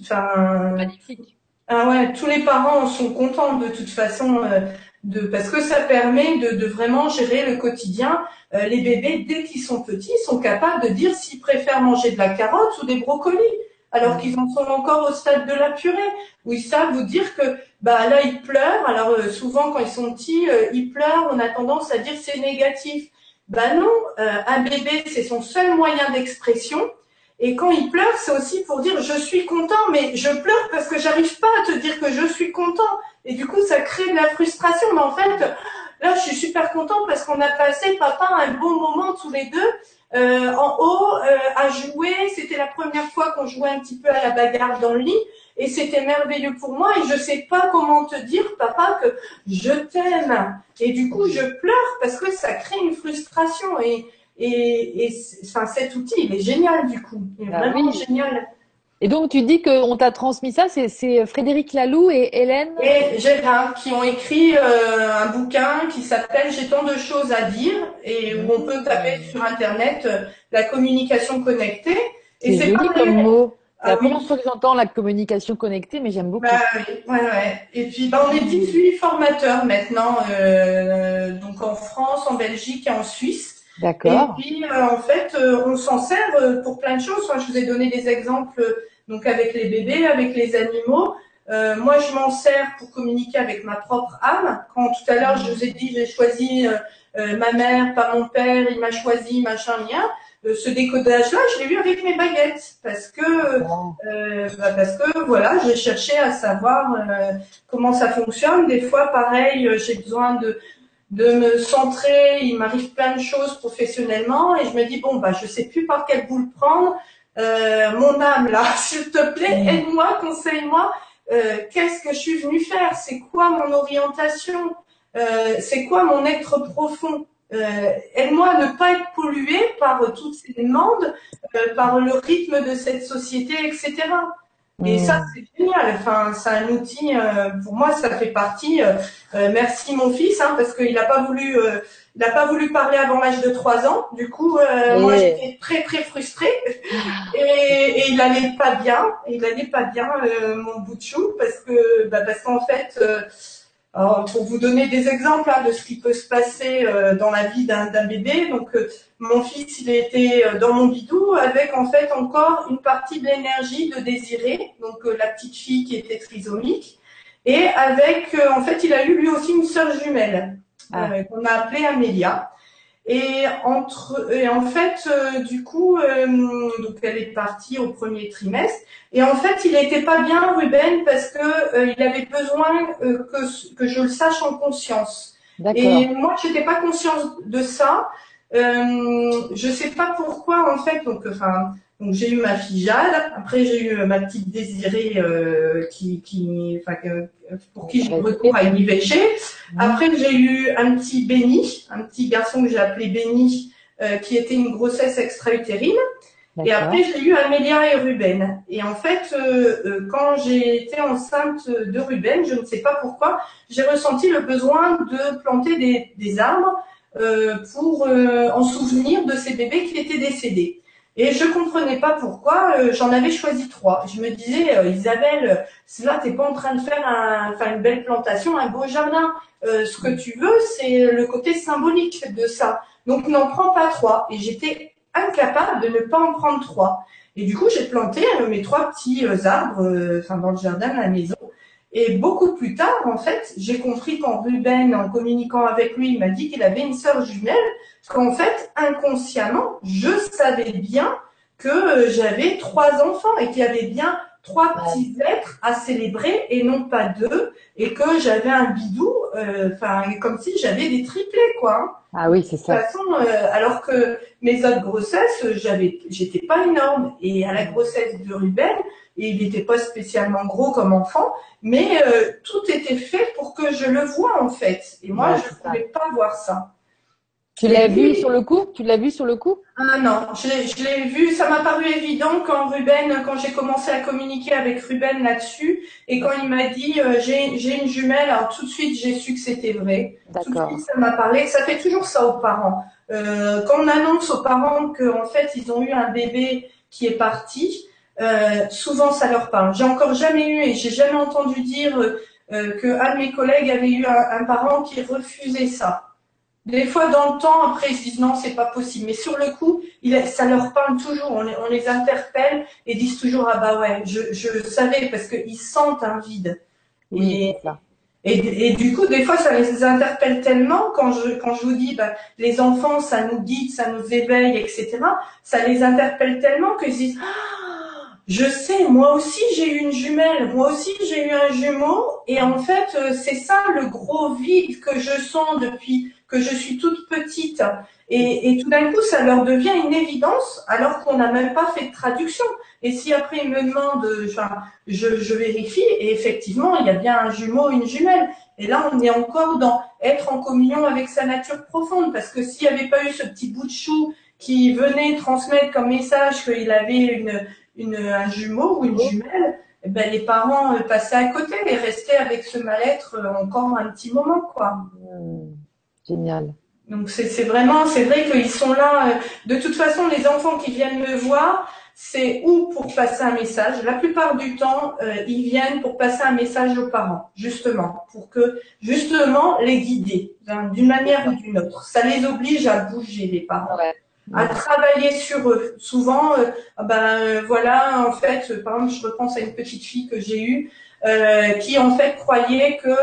enfin, magnifique. Ah ouais, tous les parents sont contents de toute façon de parce que ça permet de, de vraiment gérer le quotidien. Euh, les bébés, dès qu'ils sont petits, sont capables de dire s'ils préfèrent manger de la carotte ou des brocolis, alors qu'ils en sont encore au stade de la purée, où ils savent vous dire que bah là ils pleurent. Alors euh, souvent quand ils sont petits, euh, ils pleurent. On a tendance à dire c'est négatif. Bah non, un bébé c'est son seul moyen d'expression. Et quand il pleure, c'est aussi pour dire je suis content, mais je pleure parce que j'arrive pas à te dire que je suis content. Et du coup, ça crée de la frustration. Mais en fait, là, je suis super contente parce qu'on a passé, papa, un bon moment tous les deux. Euh, en haut euh, à jouer. C'était la première fois qu'on jouait un petit peu à la bagarre dans le lit et c'était merveilleux pour moi. Et je sais pas comment te dire papa que je t'aime. Et du coup je pleure parce que ça crée une frustration. Et et, et enfin cet outil il est génial du coup. Il est ah vraiment génial. Et donc, tu dis qu'on t'a transmis ça, c'est Frédéric Laloux et Hélène? Et Gérard qui ont écrit euh, un bouquin qui s'appelle J'ai tant de choses à dire et où on peut taper sur Internet euh, la communication connectée. Et c'est joli comme mot. C'est la ah première fois que j'entends la communication connectée, mais j'aime beaucoup. Bah, oui, ouais, ouais. Et puis, bah, on est 18 formateurs maintenant, euh, donc en France, en Belgique et en Suisse. D'accord. Et puis, euh, en fait, on s'en sert pour plein de choses. je vous ai donné des exemples donc avec les bébés, avec les animaux. Euh, moi, je m'en sers pour communiquer avec ma propre âme. Quand tout à l'heure, je vous ai dit, j'ai choisi euh, euh, ma mère, pas mon père, il m'a choisi, machin, mien. Ce décodage-là, je l'ai eu avec mes baguettes, parce que, bah, parce que voilà, j'ai cherché à savoir comment ça fonctionne. Des fois, pareil, j'ai besoin de de me centrer. Il m'arrive plein de choses professionnellement, et je me dis bon, bah, je sais plus par quelle boule prendre. Euh, mon âme là, s'il te plaît, mm. aide-moi, conseille-moi. Euh, qu'est-ce que je suis venue faire? C'est quoi mon orientation? Euh, C'est quoi mon être profond? Aide-moi à ne pas être pollué par toutes ces demandes, par le rythme de cette société, etc. Et ça, mm. c'est génial. Enfin, c'est un outil. pour moi, ça fait partie. merci mon fils, hein, parce qu'il n'a pas voulu il n'a pas voulu parler avant l'âge de 3 ans. Du coup, euh, moi, j'étais très, très frustrée. Et, et, il allait pas bien. Il allait pas bien, euh, mon bout de chou, parce que, bah, parce qu'en fait, euh, pour vous donner des exemples hein, de ce qui peut se passer dans la vie d'un bébé, donc mon fils, il était dans mon bidou avec en fait encore une partie de l'énergie de désiré, donc la petite fille qui était trisomique, et avec, en fait, il a eu lui aussi une sœur jumelle. Ah. Euh, qu'on a appelé Amélia. Et entre et en fait, euh, du coup, euh, donc elle est partie au premier trimestre. Et en fait, il n'était pas bien, Ruben, parce que il avait besoin que que je le sache en conscience. Et moi, j'étais pas consciente de ça. je sais pas pourquoi, en fait. Donc, enfin, donc j'ai eu ma fille Jade, après j'ai eu ma petite Désirée euh, qui, qui, enfin, pour qui j'ai recours à une IVG. Après j'ai eu un petit Béni, un petit garçon que j'ai appelé Béni, euh, qui était une grossesse extra-utérine. Et après j'ai eu Amélia et Ruben. Et en fait, euh, euh, quand j'ai été enceinte de Ruben, je ne sais pas pourquoi, j'ai ressenti le besoin de planter des, des arbres pour en souvenir de ces bébés qui étaient décédés. Et je comprenais pas pourquoi euh, j'en avais choisi trois. Je me disais, euh, Isabelle, là, t'es pas en train de faire un, enfin, une belle plantation, un beau jardin. Euh, ce que tu veux, c'est le côté symbolique de ça. Donc n'en prends pas trois. Et j'étais incapable de ne pas en prendre trois. Et du coup, j'ai planté mes trois petits arbres, enfin dans le jardin de la maison. Et beaucoup plus tard, en fait, j'ai compris quand Ruben, en communiquant avec lui, il m'a dit qu'il avait une sœur jumelle, qu'en fait, inconsciemment, je savais bien que euh, j'avais trois enfants et qu'il y avait bien trois petits êtres à célébrer et non pas deux, et que j'avais un bidou, euh, enfin comme si j'avais des triplés quoi. Ah oui, c'est ça. De toute façon, euh, alors que mes autres grossesses, j'avais, j'étais pas énorme, et à la grossesse de Ruben, et il n'était pas spécialement gros comme enfant, mais euh, tout était fait pour que je le voie en fait, et moi Ouais, je ne pouvais pas voir ça. Tu l'as vu sur le coup? Tu l'as vu sur le coup? Ah non, je, l'ai- je l'ai vu, ça m'a paru évident quand Ruben, quand j'ai commencé à communiquer avec Ruben là-dessus, et quand il m'a dit euh, j'ai une jumelle, alors tout de suite j'ai su que c'était vrai. Tout de D'accord. suite ça m'a parlé. Ça fait toujours ça aux parents. Euh, quand on annonce aux parents qu'en fait ils ont eu un bébé qui est parti, euh, souvent ça leur parle. J'ai encore jamais eu et j'ai jamais entendu dire euh, euh, que un de mes collègues avait eu un, un parent qui refusait ça. Des fois, dans le temps, après, ils se disent non, c'est pas possible. Mais sur le coup, il, ça leur parle toujours. On les, on les interpelle et disent toujours ah bah ouais, je, je savais parce qu'ils sentent un vide. Oui, Et, c'est ça. et, et du coup, des fois, ça les interpelle tellement quand je quand je vous dis bah, les enfants, ça nous guide, ça nous éveille, etc. Ça les interpelle tellement qu'ils se disent ah, je sais, moi aussi j'ai eu une jumelle, moi aussi j'ai eu un jumeau, et en fait euh, c'est ça le gros vide que je sens depuis que je suis toute petite. Et, et tout d'un coup, ça leur devient une évidence, alors qu'on n'a même pas fait de traduction. Et si après ils me demandent, euh, enfin, je, je vérifie, et effectivement, il y a bien un jumeau, une jumelle. Et là, on est encore dans être en communion avec sa nature profonde, parce que s'il n'y avait pas eu ce petit bout de chou qui venait transmettre comme message qu'il avait une, une, un jumeau ou une jumelle, eh ben, les parents euh, passaient à côté et restaient avec ce mal-être euh, encore un petit moment, quoi. Hmm. Génial. Donc c'est c'est vraiment, c'est vrai qu'ils sont là. euh, De toute façon, les enfants qui viennent me voir, c'est ou pour passer un message? La plupart du temps, euh, ils viennent pour passer un message aux parents, justement, pour que justement les guider hein, d'une manière ou d'une autre. Ça les oblige à bouger les parents Ouais. À travailler sur eux. Souvent, euh, ah ben euh, voilà, en fait, euh, par exemple, je repense à une petite fille que j'ai eue euh, qui en fait croyait que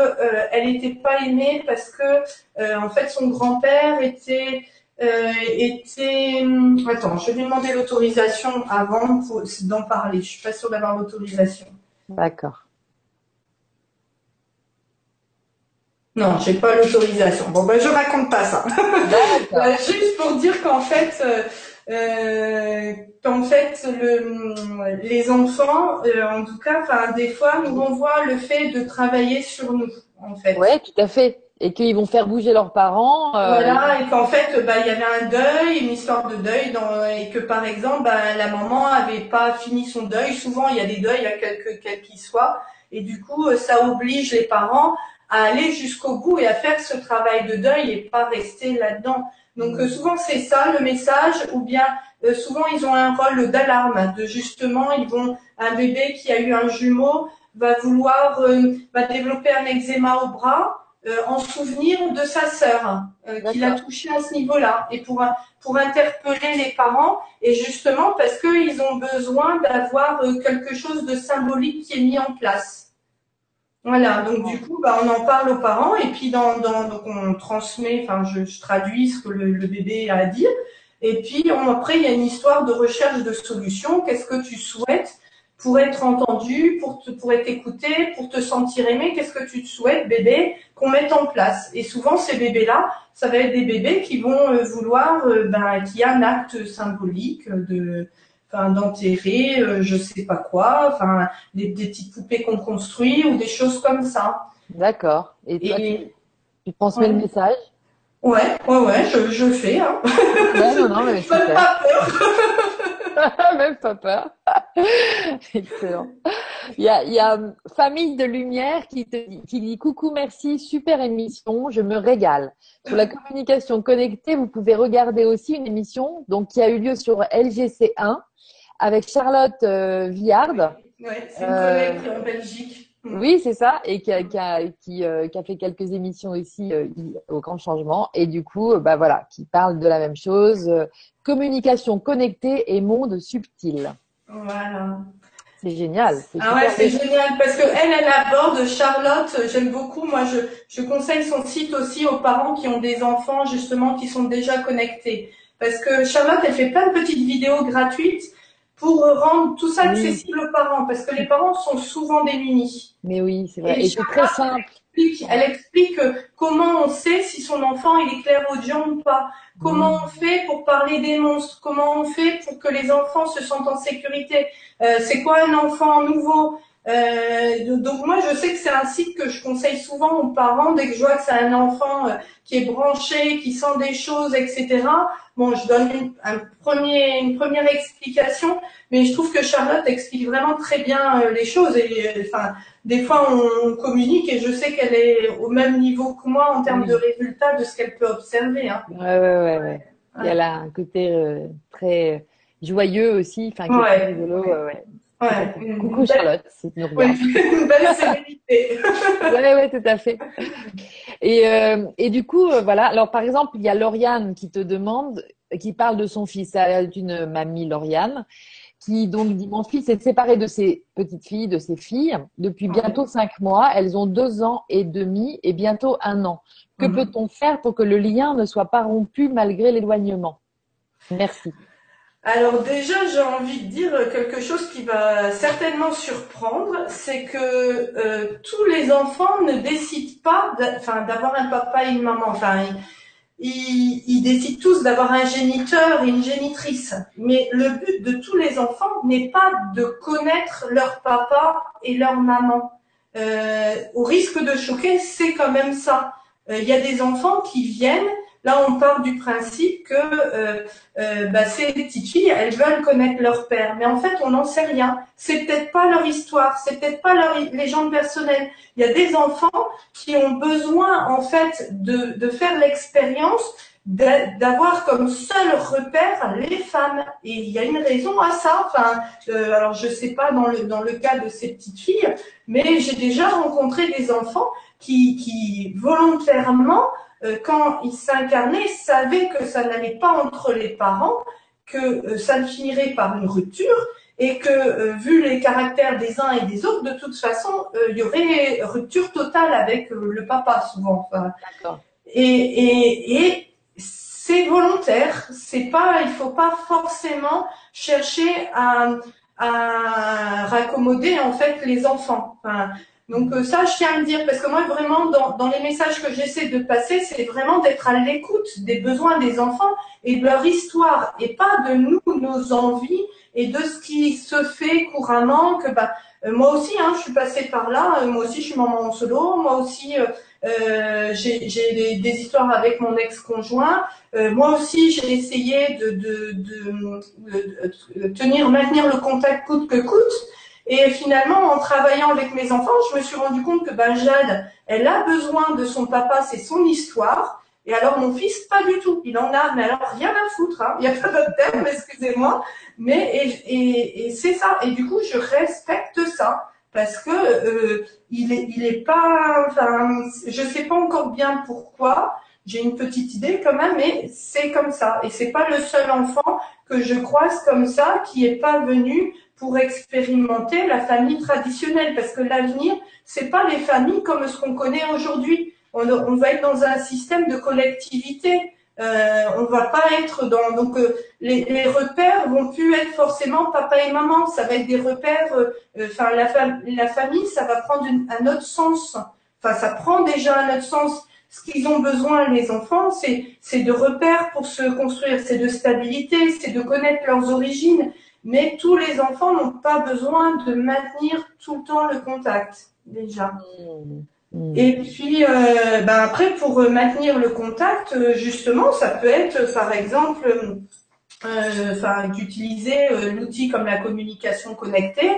elle n'était pas aimée parce que en fait son grand-père était était hum, attends, je vais lui demander l'autorisation avant d'en parler. Je suis pas sûre d'avoir l'autorisation. D'accord. Non, j'ai pas l'autorisation. Bon ben je raconte pas ça. Juste pour dire qu'en fait, euh, euh, qu'en fait, le, les enfants, euh, en tout cas, enfin, des fois, nous renvoient le fait de travailler sur nous, en fait. Ouais, tout à fait. Et qu'ils vont faire bouger leurs parents. euh, Voilà, et qu'en fait, bah, il y avait un deuil, une histoire de deuil, dans, et que par exemple, bah, la maman avait pas fini son deuil. Souvent, il y a des deuils, à quelque quel qu'il soit, et du coup, euh, ça oblige les parents à aller jusqu'au bout et à faire ce travail de deuil et pas rester là-dedans. Donc euh, souvent c'est ça le message, ou bien euh, souvent ils ont un rôle d'alarme, de justement ils vont un bébé qui a eu un jumeau va vouloir euh, va développer un eczéma au bras euh, en souvenir de sa sœur euh, qui l'a D'accord. touché à ce niveau-là et pour pour interpeller les parents et justement parce qu'ils ont besoin d'avoir quelque chose de symbolique qui est mis en place. Voilà, donc du coup, bah, on en parle aux parents et puis dans, dans donc on transmet, enfin je, je traduis ce que le, le bébé a à dire. Et puis on, après il y a une histoire de recherche de solutions. Qu'est-ce que tu souhaites pour être entendu, pour te, pour être écouté, pour te sentir aimé? Qu'est-ce que tu te souhaites, bébé, qu'on mette en place? Et souvent ces bébés-là, ça va être des bébés qui vont euh, vouloir, euh, ben, qui a un acte symbolique de enfin d'enterrer euh, je sais pas quoi enfin des, des petites poupées qu'on construit ou des choses comme ça D'accord. Et toi, et tu, tu transmets le message? Ouais ouais ouais je, je fais hein. Ouais, non, non, mais Même pas peur Même pas peur. Excellent. Il y a, il y a hum, Famille de Lumière qui, te, dit- qui dit coucou, merci, super émission, je me régale. Sur la communication connectée, vous pouvez regarder aussi une émission donc qui a eu lieu sur LGC1 avec Charlotte euh, Viard. ouais c'est une Euh, collègue en Belgique Mm. Oui, c'est ça, et qui a, qui a, qui, euh, qui a fait quelques émissions ici euh, au Grand Changement, et du coup, euh, bah voilà, qui parle de la même chose, euh, communication connectée et monde subtil. voilà C'est génial. c'est Ah ouais, c'est génial parce que elle, elle aborde Charlotte. euh, J'aime beaucoup. Moi, je, je conseille son site aussi aux parents qui ont des enfants justement qui sont déjà connectés. Parce que Charlotte, elle fait plein de petites vidéos gratuites pour rendre tout ça accessible aux parents, parce que les parents sont souvent démunis. Mais oui, c'est vrai. Et, c'est très simple. Elle explique, comment on sait si son enfant il est clairaudient ou pas. Comment mm. on fait pour parler des monstres? Comment on fait pour que les enfants se sentent en sécurité? Euh, C'est quoi un enfant nouveau? Euh, donc moi, je sais que c'est un site que je conseille souvent aux parents dès que je vois que c'est un enfant euh, qui est branché, qui sent des choses, etc. Bon, je donne une, un premier, une première explication, mais je trouve que Charlotte explique vraiment très bien euh, les choses. Et enfin, des fois, on, communique et je sais qu'elle est au même niveau que moi en termes de résultats de ce qu'elle peut observer. Hein. Ouais, ouais, ouais, ouais. Elle a un côté très joyeux aussi, enfin, qui est très rigolo. ouais. Ouais, Coucou Charlotte, c'est une belle sérénité. oui, ouais, tout à fait. Et, euh, et du coup, euh, voilà. Alors, par exemple, il y a Lauriane qui te demande, qui parle de son fils. Elle une mamie, Lauriane, qui donc dit Mon fils est séparé de ses petites filles, de ses filles, depuis bientôt cinq mois. Elles ont deux ans et demi et bientôt un an. Que mhm. peut-on faire pour que le lien ne soit pas rompu malgré l'éloignement? Merci. Alors déjà, j'ai envie de dire quelque chose qui va certainement surprendre, c'est que euh, tous les enfants ne décident pas d'avoir un papa et une maman. Enfin, ils, décident tous d'avoir un géniteur et une génitrice. Mais le but de tous les enfants n'est pas de connaître leur papa et leur maman. Euh, au risque de choquer, c'est quand même ça. Euh, il y a des enfants qui viennent Là, on part du principe que euh, euh, bah, ces petites filles, elles veulent connaître leur père, mais en fait, on n'en sait rien. C'est peut-être pas leur histoire, c'est peut-être pas leur légende personnelle. Il y a des enfants qui ont besoin, en fait, de, faire l'expérience d'avoir comme seul repère les femmes. Et il y a une raison à ça. Enfin, euh, alors je sais pas dans le dans le cas de ces petites filles, mais j'ai déjà rencontré des enfants qui qui volontairement euh, quand il s'incarnait, savait que ça n'allait pas entre les parents, que euh, ça ne finirait par une rupture et que euh, vu les caractères des uns et des autres, de toute façon, il y aurait rupture totale avec le papa souvent. Enfin, et, et, et c'est volontaire, c'est pas, il faut pas forcément chercher à, à raccommoder en fait les enfants. Enfin, donc euh, ça, je tiens à le dire, parce que moi, vraiment, dans, dans les messages que j'essaie de passer, c'est vraiment d'être à l'écoute des besoins des enfants et de leur histoire, et pas de nous, nos envies et de ce qui se fait couramment, que bah, euh, moi aussi, hein, je suis passée par là, euh, moi aussi, je suis maman en solo, moi aussi, euh, j'ai des, des, histoires avec mon ex-conjoint. moi aussi, j'ai essayé de, de, de, de, tenir, maintenir le contact coûte que coûte. Et finalement, en travaillant avec mes enfants, je me suis rendu compte que ben, Jade, elle a besoin de son papa, c'est son histoire. Et alors mon fils, pas du tout. Il en a, mais alors rien à foutre. Hein. Il n'y a pas d'autre terme, excusez-moi. Mais et, et, et c'est ça. Et du coup, je respecte ça parce que euh, il est, il est pas. Enfin, je sais pas encore bien pourquoi. J'ai une petite idée quand même, mais c'est comme ça. Et c'est pas le seul enfant que je croise comme ça qui est pas venu pour expérimenter la famille traditionnelle, parce que l'avenir, c'est pas les familles comme ce qu'on connaît aujourd'hui. On, va être dans un système de collectivité. Euh, on va pas être dans donc euh, les, les, repères vont plus être forcément papa et maman. Ça va être des repères. Euh, enfin, la, la famille, ça va prendre un autre sens. Enfin, ça prend déjà un autre sens. Ce qu'ils ont besoin, les enfants, c'est de repères pour se construire, c'est de stabilité, c'est de connaître leurs origines, mais tous les enfants n'ont pas besoin de maintenir tout le temps le contact, déjà. Mmh. Et puis, euh, ben après, pour maintenir le contact, euh, justement, ça peut être, par exemple, euh, d'utiliser euh, l'outil comme la communication connectée.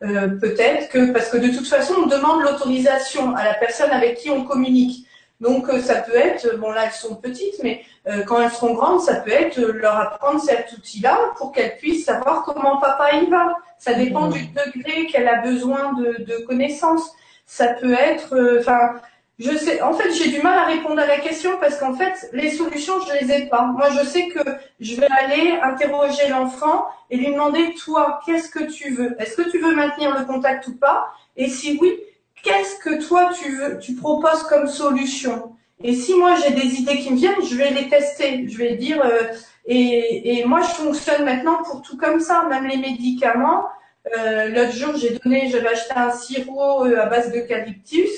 Peut-être que, parce que de toute façon, on demande l'autorisation à la personne avec qui on communique. Donc euh, ça peut être, bon là elles sont petites, mais euh, quand elles seront grandes, ça peut être euh, leur apprendre cet outil-là pour qu'elles puissent savoir comment papa y va. Ça dépend du degré qu'elle a besoin de, de connaissances. Ça peut être, enfin, je sais, en fait j'ai du mal à répondre à la question parce qu'en fait les solutions je les ai pas. Moi je sais que je vais aller interroger l'enfant et lui demander toi qu'est-ce que tu veux? Est-ce que tu veux maintenir le contact ou pas? Et si oui, qu'est-ce que toi tu veux, tu proposes comme solution? Et si moi j'ai des idées qui me viennent, je vais les tester. Je vais dire, euh, Et, et moi, je fonctionne maintenant pour tout comme ça, même les médicaments. Euh, L'autre jour, j'ai donné, j'avais acheté un sirop euh, à base d'eucalyptus.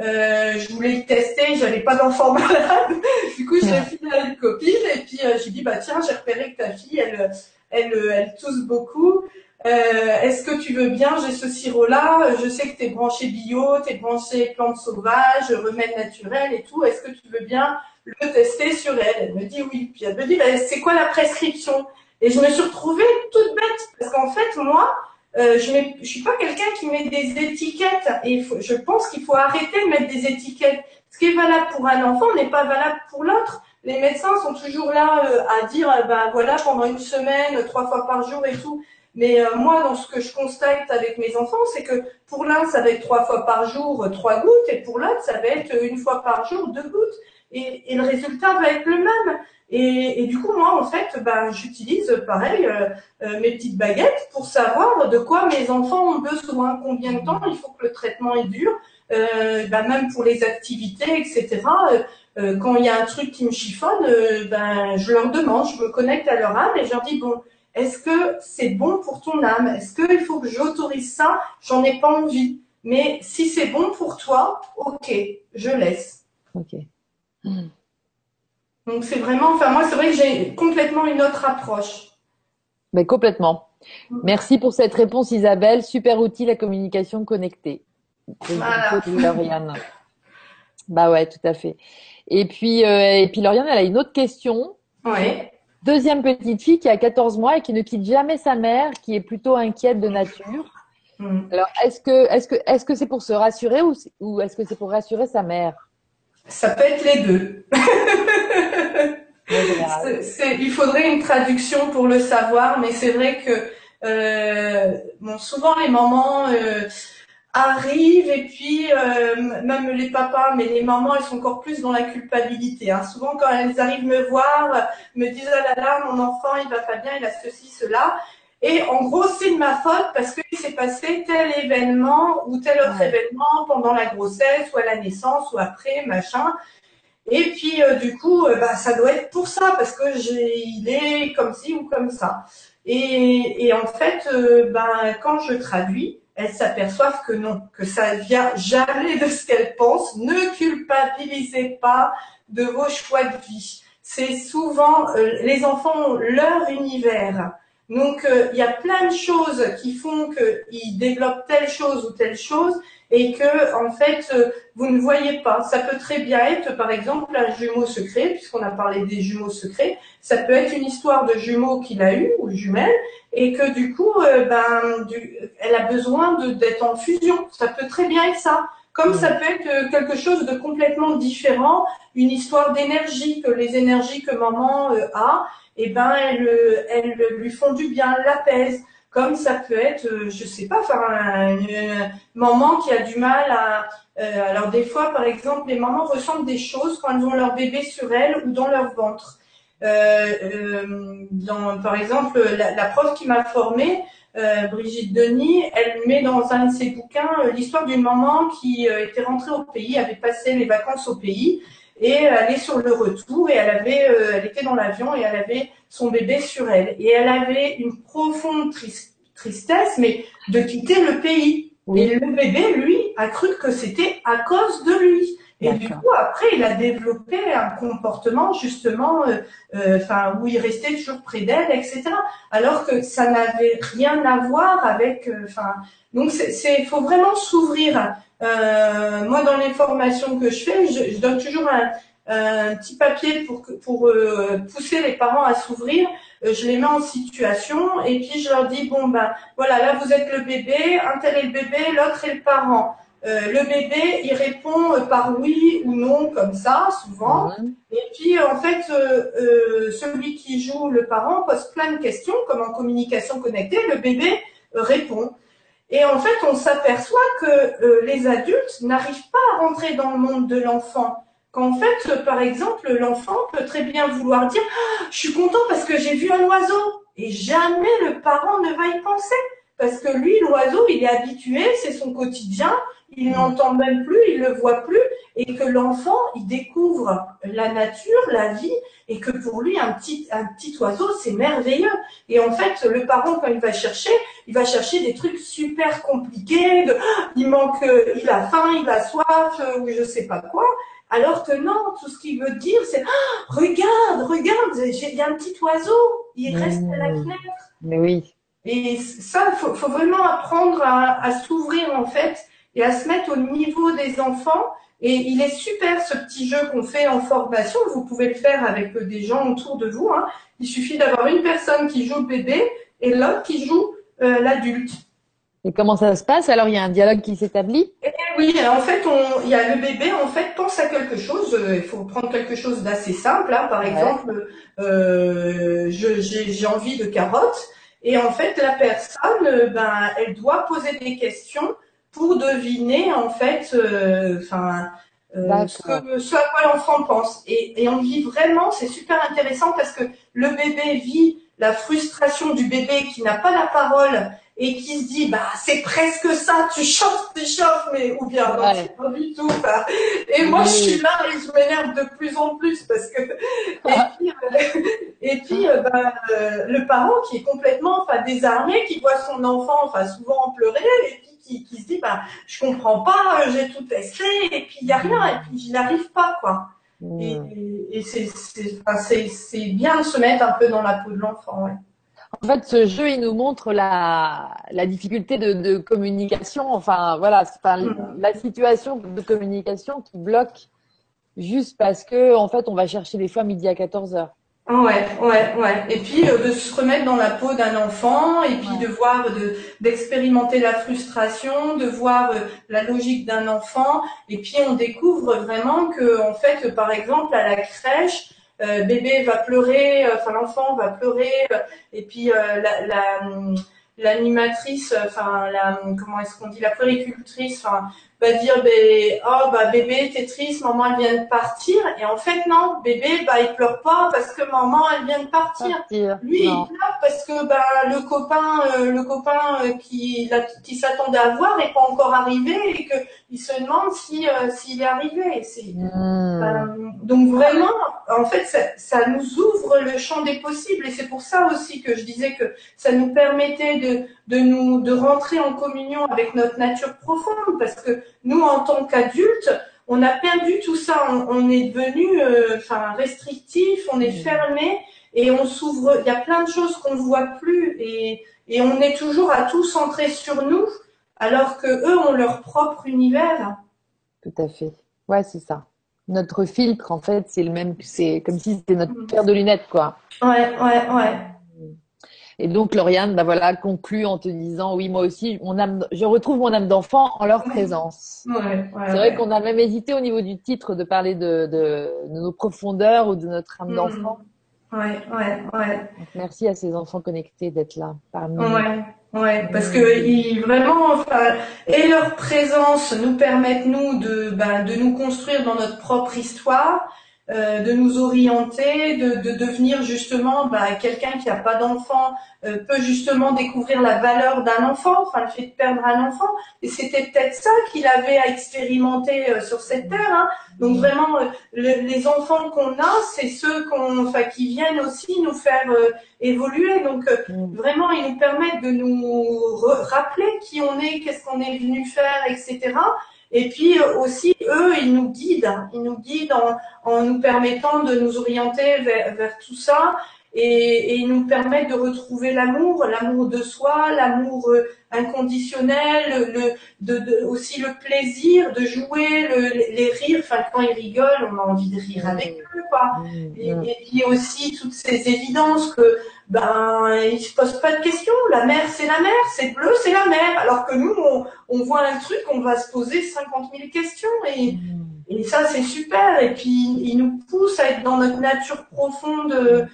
Euh, je voulais le tester, j'avais pas d'enfant malade. du coup, je l'ai filé à une copine et puis euh, j'ai dit bah tiens, j'ai repéré que ta fille, elle, elle, elle tousse beaucoup. Euh, Est-ce que tu veux bien J'ai ce sirop-là. Je sais que tu es branché bio, tu es branché plantes sauvages, remèdes naturels et tout. Est-ce que tu veux bien le tester sur elle? Elle me dit oui. Puis elle me dit bah, c'est quoi la prescription? Et je me suis retrouvée toute bête parce qu'en fait moi euh, je ne suis pas quelqu'un qui met des étiquettes et je pense qu'il faut arrêter de mettre des étiquettes. Ce qui est valable pour un enfant n'est pas valable pour l'autre. Les médecins sont toujours là euh, à dire, ben voilà, pendant une semaine, trois fois par jour et tout. Mais euh, moi, dans ce que je constate avec mes enfants, c'est que pour l'un, ça va être trois fois par jour, trois gouttes, et pour l'autre, ça va être une fois par jour, deux gouttes. Et, et le résultat va être le même. Et, et, du coup, moi, en fait, ben, j'utilise pareil euh, euh, mes petites baguettes pour savoir de quoi mes enfants ont besoin, combien de temps il faut que le traitement est dur, euh, ben, même pour les activités, etc. Euh, quand il y a un truc qui me chiffonne, ben, je leur demande, je me connecte à leur âme et je leur dis bon, est-ce que c'est bon pour ton âme? Est-ce qu'il faut que j'autorise ça? J'en ai pas envie. Mais si c'est bon pour toi, ok, je laisse. Ok. Hmm. Donc c'est vraiment, enfin moi c'est vrai que j'ai complètement une autre approche. Mais complètement. Merci pour cette réponse Isabelle. Super outil la communication connectée. Voilà. Lauriane. Bah ouais, tout à fait. Et puis, euh, et puis Lauriane, elle a une autre question. Oui. Deuxième petite fille qui a 14 mois et qui ne quitte jamais sa mère, qui est plutôt inquiète de nature. Mm. Alors, est-ce que, est-ce que, est-ce que c'est pour se rassurer ou, ou est-ce que c'est pour rassurer sa mère? Ça peut être les deux. c'est, il faudrait une traduction pour le savoir, mais c'est vrai que euh, bon, souvent les mamans euh, arrivent et puis euh, même les papas, mais les mamans elles sont encore plus dans la culpabilité. Hein. Souvent quand elles arrivent me voir, me disent ah là là mon enfant il va pas bien, il a ceci cela. Et en gros, c'est de ma faute parce qu'il s'est passé tel événement ou tel autre Ouais. événement pendant la grossesse ou à la naissance ou après, machin. Et puis, euh, du coup, euh, bah, ça doit être pour ça parce que j'ai, il est comme ci ou comme ça. Et, et en fait, ben, quand je traduis, elles s'aperçoivent que non, que ça vient jamais de ce qu'elles pensent. Ne culpabilisez pas de vos choix de vie. C'est souvent, euh, les enfants ont leur univers. Donc, euh, il y a plein de choses qui font qu'ils développent telle chose ou telle chose et que, en fait, euh, vous ne voyez pas. Ça peut très bien être, par exemple, un jumeau secret, puisqu'on a parlé des jumeaux secrets. Ça peut être une histoire de jumeaux qu'il a eu ou jumelles et que du coup, euh, ben, du- elle a besoin d'être en fusion. Ça peut très bien être ça. Comme Mm. ça peut être euh, quelque chose de complètement différent, une histoire d'énergie, que les énergies que maman a, eh ben, elles, elles lui font du bien, l'apaisent. Comme ça peut être, euh, je sais pas, une maman qui a du mal à. euh, alors des fois, par exemple, les mamans ressentent des choses quand elles ont leur bébé sur elles ou dans leur ventre. Euh, par exemple, la, prof qui m'a formée, Brigitte Denis, elle met dans un de ses bouquins l'histoire d'une maman qui était rentrée au pays, avait passé les vacances au pays et elle est sur le retour et elle avait, euh, elle était dans l'avion et elle avait son bébé sur elle et elle avait une profonde tris- tristesse, mais de quitter le pays. Oui. Et le bébé, lui, a cru que c'était à cause de lui. Et du coup, après, il a développé un comportement justement, euh, euh, enfin, où il restait toujours près d'elle, etc. Alors que ça n'avait rien à voir avec, euh, enfin, donc c'est, c'est, faut vraiment s'ouvrir. Euh, moi, dans les formations que je fais, je, je donne toujours un, un petit papier pour euh, pousser les parents à s'ouvrir. Euh, je les mets en situation et puis je leur dis bon ben voilà là vous êtes le bébé, un tel est le bébé, l'autre est le parent. Euh, le bébé, il répond par oui ou non, comme ça, souvent. Et puis, en fait, celui qui joue le parent pose plein de questions, comme en communication connectée, le bébé répond. Et en fait, on s'aperçoit que les adultes n'arrivent pas à rentrer dans le monde de l'enfant. Qu'en fait, euh, par exemple, l'enfant peut très bien vouloir dire Ah, Je suis content parce que j'ai vu un oiseau !» Et jamais le parent ne va y penser. parce que lui, l'oiseau, il est habitué, c'est son quotidien, il n'entend même plus, il le voit plus, et que l'enfant, il découvre la nature, la vie, et que pour lui, un petit, un petit oiseau, c'est merveilleux. Et en fait, le parent, quand il va chercher, il va chercher des trucs super compliqués, de, il manque, il a faim, il a soif, ou je sais pas quoi. Alors que non, tout ce qu'il veut dire, c'est ah, regarde, regarde, il y a un petit oiseau, il reste à la fenêtre. Mais oui. Et ça, faut, faut vraiment apprendre à, à s'ouvrir en fait et à se mettre au niveau des enfants. Et il est super ce petit jeu qu'on fait en formation. Vous pouvez le faire avec des gens autour de vous. Hein. Il suffit d'avoir une personne qui joue le bébé et l'autre qui joue euh, l'adulte. Et comment ça se passe? Alors il y a un dialogue qui s'établit? Oui, en fait, on, il y a le bébé en fait pense à quelque chose. Euh, il faut prendre quelque chose d'assez simple. Hein. Par exemple, euh, j'ai envie de carottes. Et en fait, la personne, euh, ben, elle doit poser des questions pour deviner en fait, euh, enfin, euh, ce, ce, à quoi l'enfant pense. Et, et on vit vraiment, c'est super intéressant parce que le bébé vit la frustration du bébé qui n'a pas la parole et qui se dit bah c'est presque ça, tu chauffes, tu chauffes, mais ou bien non, c'est pas du tout. Et moi je suis là et je m'énerve de plus en plus parce que et puis, euh, et puis euh, bah, euh, le parent qui est complètement enfin désarmé, qui voit son enfant enfin souvent pleurer et puis qui, qui se dit bah je comprends pas, j'ai tout testé et puis il y a rien et puis je n'arrive pas quoi. Et, et c'est c'est bien de se mettre un peu dans la peau de l'enfant. Ouais. En fait, ce jeu, il nous montre la, la difficulté de, de communication. Enfin, voilà, enfin, mm. la situation de communication qui bloque juste parce que, en fait, on va chercher des fois midi à 14 heures. Ouais, ouais, ouais. Et puis euh, de se remettre dans la peau d'un enfant, et puis de voir, de d'expérimenter la frustration, de voir euh, la logique d'un enfant, et puis on découvre vraiment que, en fait, par exemple, à la crèche, euh, bébé va pleurer, euh, enfin l'enfant va pleurer, euh, et puis la, la l'animatrice, enfin la comment est-ce qu'on dit, la puéricultrice, enfin va dire ben oh bah bébé t'es triste, maman elle vient de partir et en fait non, bébé bah il pleure pas parce que maman elle vient de partir. Lui il pleure parce que bah le copain le copain qui qui s'attendait à voir est pas encore arrivé et que il se demande si s'il est arrivé. C'est hmm. donc vraiment en fait ça, ça nous ouvre le champ des possibles et c'est pour ça aussi que je disais que ça nous permettait de de nous de rentrer en communion avec notre nature profonde parce que nous en tant qu'adultes on a perdu tout ça. On, est devenu euh, enfin restrictif on est mmh. fermé et on s'ouvre il y a plein de choses qu'on ne voit plus et, et on est toujours à tout centrer sur nous alors que eux ont leur propre univers. Tout à fait. Ouais c'est ça. Notre filtre en fait c'est le même c'est comme si c'était notre mmh. paire de lunettes quoi. Ouais ouais ouais et donc, Lauriane, bah voilà, conclut en te disant, oui, moi aussi, mon âme, je retrouve mon âme d'enfant en leur présence. Ouais, c'est vrai qu'on a même hésité au niveau du titre de parler de, de, de nos profondeurs ou de notre âme mmh. d'enfant. Ouais, ouais, ouais. merci à ces enfants connectés d'être là parmi nous. Ouais, ouais, parce que ils, vraiment, enfin, et leur présence nous permettent nous de, ben, de nous construire dans notre propre histoire euh, de nous orienter, de, de devenir justement bah, quelqu'un qui n'a pas d'enfant euh, peut justement découvrir la valeur d'un enfant, enfin le fait de perdre un enfant. Et c'était peut-être ça qu'il avait à expérimenter euh, sur cette terre. Hein. Donc vraiment, les enfants qu'on a, c'est ceux qu'on, enfin, qui viennent aussi nous faire évoluer. Donc mm. vraiment, ils nous permettent de nous rappeler qui on est, qu'est-ce qu'on est venu faire, etc. Et puis euh, aussi, eux, ils nous guident, ils nous guident en, en nous permettant de nous orienter vers, vers tout ça et, et, ils nous permettent de retrouver l'amour, l'amour de soi, l'amour euh, inconditionnel, le, de, de, aussi le plaisir de jouer, le, les rires. Enfin, quand ils rigolent, on a envie de rire avec eux, quoi. Mmh, et, mmh. et puis aussi toutes ces évidences que ben ils se posent pas de questions. La mer c'est la mer, c'est bleu c'est la mer. Alors que nous on, on, voit un truc, on va se poser 50 000 questions et, mmh. et ça c'est super. Et puis il nous pousse à être dans notre nature profonde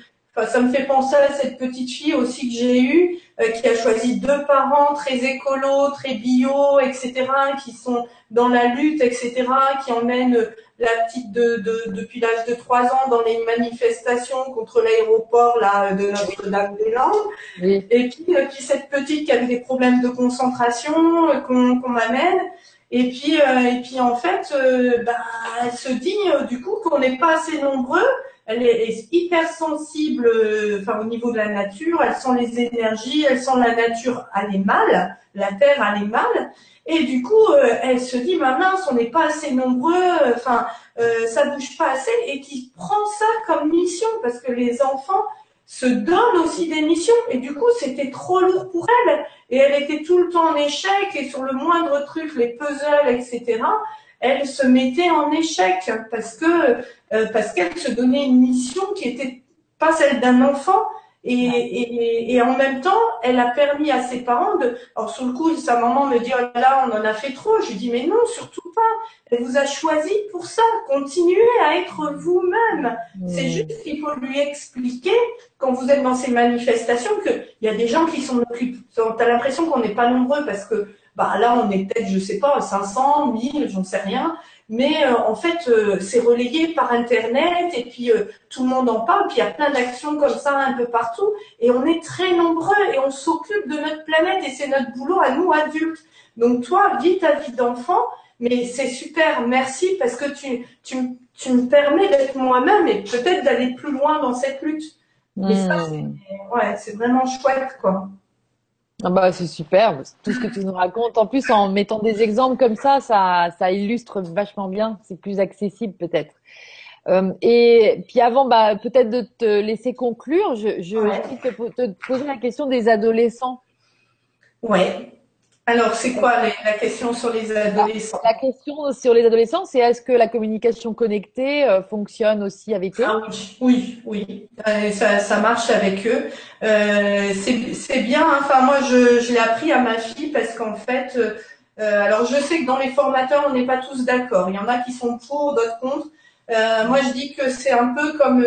ça me fait penser à cette petite fille aussi que j'ai eue, euh, qui a choisi deux parents très écolos, très bio, etc., qui sont dans la lutte, etc., qui emmènent la petite de, de depuis l'âge de trois ans dans les manifestations contre l'aéroport là de Notre-Dame-des-Landes. Et puis, euh, puis cette petite qui avait des problèmes de concentration euh, qu'on m'amène. Et puis, et puis en fait, bah, elle se dit du coup qu'on n'est pas assez nombreux elle est, hyper sensible euh, enfin, au niveau de la nature, elle sent les énergies, elle sent la nature mal, la terre mal. Et du coup, euh, elle se dit, ma mince, on n'est pas assez nombreux, enfin, euh, ça bouge pas assez, et qui prend ça comme mission, parce que les enfants se donnent aussi des missions, et du coup, c'était trop lourd pour elle, et elle était tout le temps en échec, et sur le moindre truc, les puzzles, etc., elle se mettait en échec parce que euh, parce qu'elle se donnait une mission qui était pas celle d'un enfant et, et, et, en même temps, elle a permis à ses parents de. Alors sur le coup, sa maman me dit oh là, on en a fait trop. Je lui dis mais non, surtout pas. Elle vous a choisi pour ça. Continuez à être vous-même. C'est juste qu'il faut lui expliquer quand vous êtes dans ces manifestations qu'il y a des gens qui sont occupés. T'as l'impression qu'on n'est pas nombreux parce que bah là on est peut-être, je sais pas, 500, 1000, j'en sais rien. Mais euh, en fait, euh, c'est relayé par Internet et puis euh, tout le monde en parle. Puis il y a plein d'actions comme ça un peu partout. Et on est très nombreux et on s'occupe de notre planète et c'est notre boulot à nous adultes. Donc toi, vis ta vie d'enfant, mais c'est super, merci parce que tu, tu, tu me permets d'être moi-même et peut-être d'aller plus loin dans cette lutte. Et ça, ouais, c'est vraiment chouette, quoi. Ah bah, c'est super, tout ce que tu nous racontes. En plus, en mettant des exemples comme ça, ça, ça illustre vachement bien. C'est plus accessible peut-être. Euh, et puis avant, bah, peut-être de te laisser conclure, je, je, te, te, poser la question des adolescents. Ouais. Alors, c'est quoi la question sur les adolescents? La question sur les adolescents, c'est est-ce que la communication connectée euh, fonctionne aussi avec eux? Ah Oui, oui, euh, ça, ça, marche avec eux. Euh, c'est bien. Hein. Enfin, moi, je, je l'ai appris à ma fille parce qu'en fait, euh, alors je sais que dans les formateurs, on n'est pas tous d'accord. Il y en a qui sont pour, d'autres contre. moi, je dis que c'est un peu comme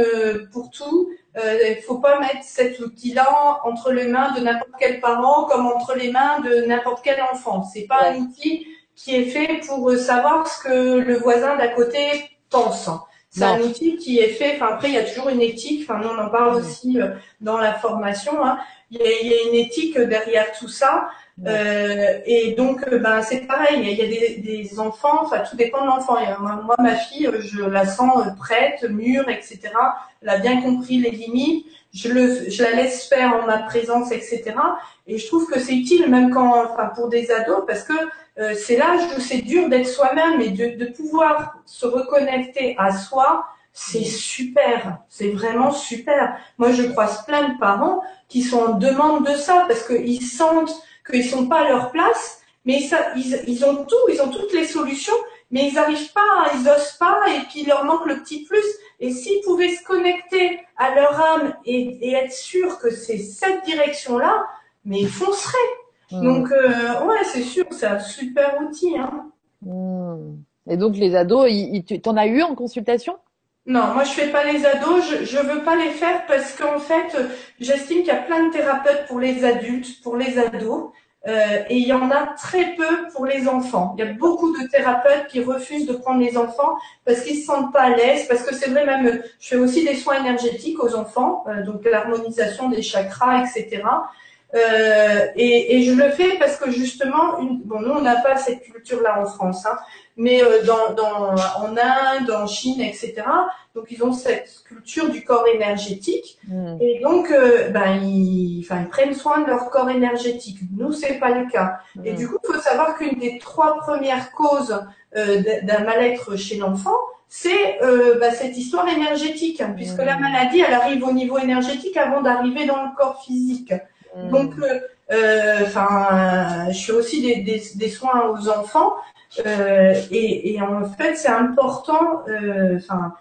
pour tout il ne faut pas mettre cet outil-là entre les mains de n'importe quel parent comme entre les mains de n'importe quel enfant. C'est pas un outil qui est fait pour savoir ce que le voisin d'à côté pense. C'est un outil qui est fait. Enfin après, il y a toujours une éthique. Enfin, on en parle aussi euh, dans la formation. Hein. Il, y a, il, y a, une éthique derrière tout ça. Euh, et donc, euh, ben, c'est pareil. Il y a des, des enfants. Enfin, tout dépend de l'enfant. Moi, ma fille, je la sens prête, mûre, etc. Elle a bien compris les limites. Je, le, je la laisse faire en ma présence, etc. Et je trouve que c'est utile, même quand, enfin, pour des ados, parce que euh, c'est l'âge où c'est dur d'être soi-même et de, de pouvoir se reconnecter à soi. C'est super, c'est vraiment super. Moi, je croise plein de parents qui sont en demande de ça parce qu'ils sentent qu'ils sont pas à leur place, mais ils, ils, ont tout, ils ont toutes les solutions, mais ils n'arrivent pas, ils osent pas, et puis il leur manque le petit plus. Et s'ils pouvaient se connecter à leur âme et, être sûrs que c'est cette direction-là, mais ils fonceraient. Hmm. Donc euh, ouais, c'est sûr, c'est un super outil. Hein. Hmm. Et donc les ados, tu en as eu en consultation? Non, moi je fais pas les ados, je, je veux pas les faire parce qu'en fait, j'estime qu'il y a plein de thérapeutes pour les adultes, pour les ados, euh, et il y en a très peu pour les enfants. Il y a beaucoup de thérapeutes qui refusent de prendre les enfants parce qu'ils se sentent pas à l'aise, parce que c'est vrai même, je fais aussi des soins énergétiques aux enfants, euh, donc l'harmonisation des chakras, etc. Euh, et, et, je le fais parce que justement, une, bon, nous on n'a pas cette culture-là en France, hein, mais euh, dans, dans, en Inde, en Chine, etc. Donc ils ont cette culture du corps énergétique hmm. et donc euh, ben ils, enfin, ils prennent soin de leur corps énergétique. Nous c'est pas le cas. Et hmm. du coup il faut savoir qu'une des trois premières causes euh, d'un mal-être chez l'enfant, c'est euh, bah, cette histoire énergétique, hein, puisque la hmm. maladie elle arrive au niveau énergétique avant d'arriver dans le corps physique. Donc enfin je fais aussi des, des, des soins aux enfants euh, et, et, en fait, c'est important. Euh, enfin,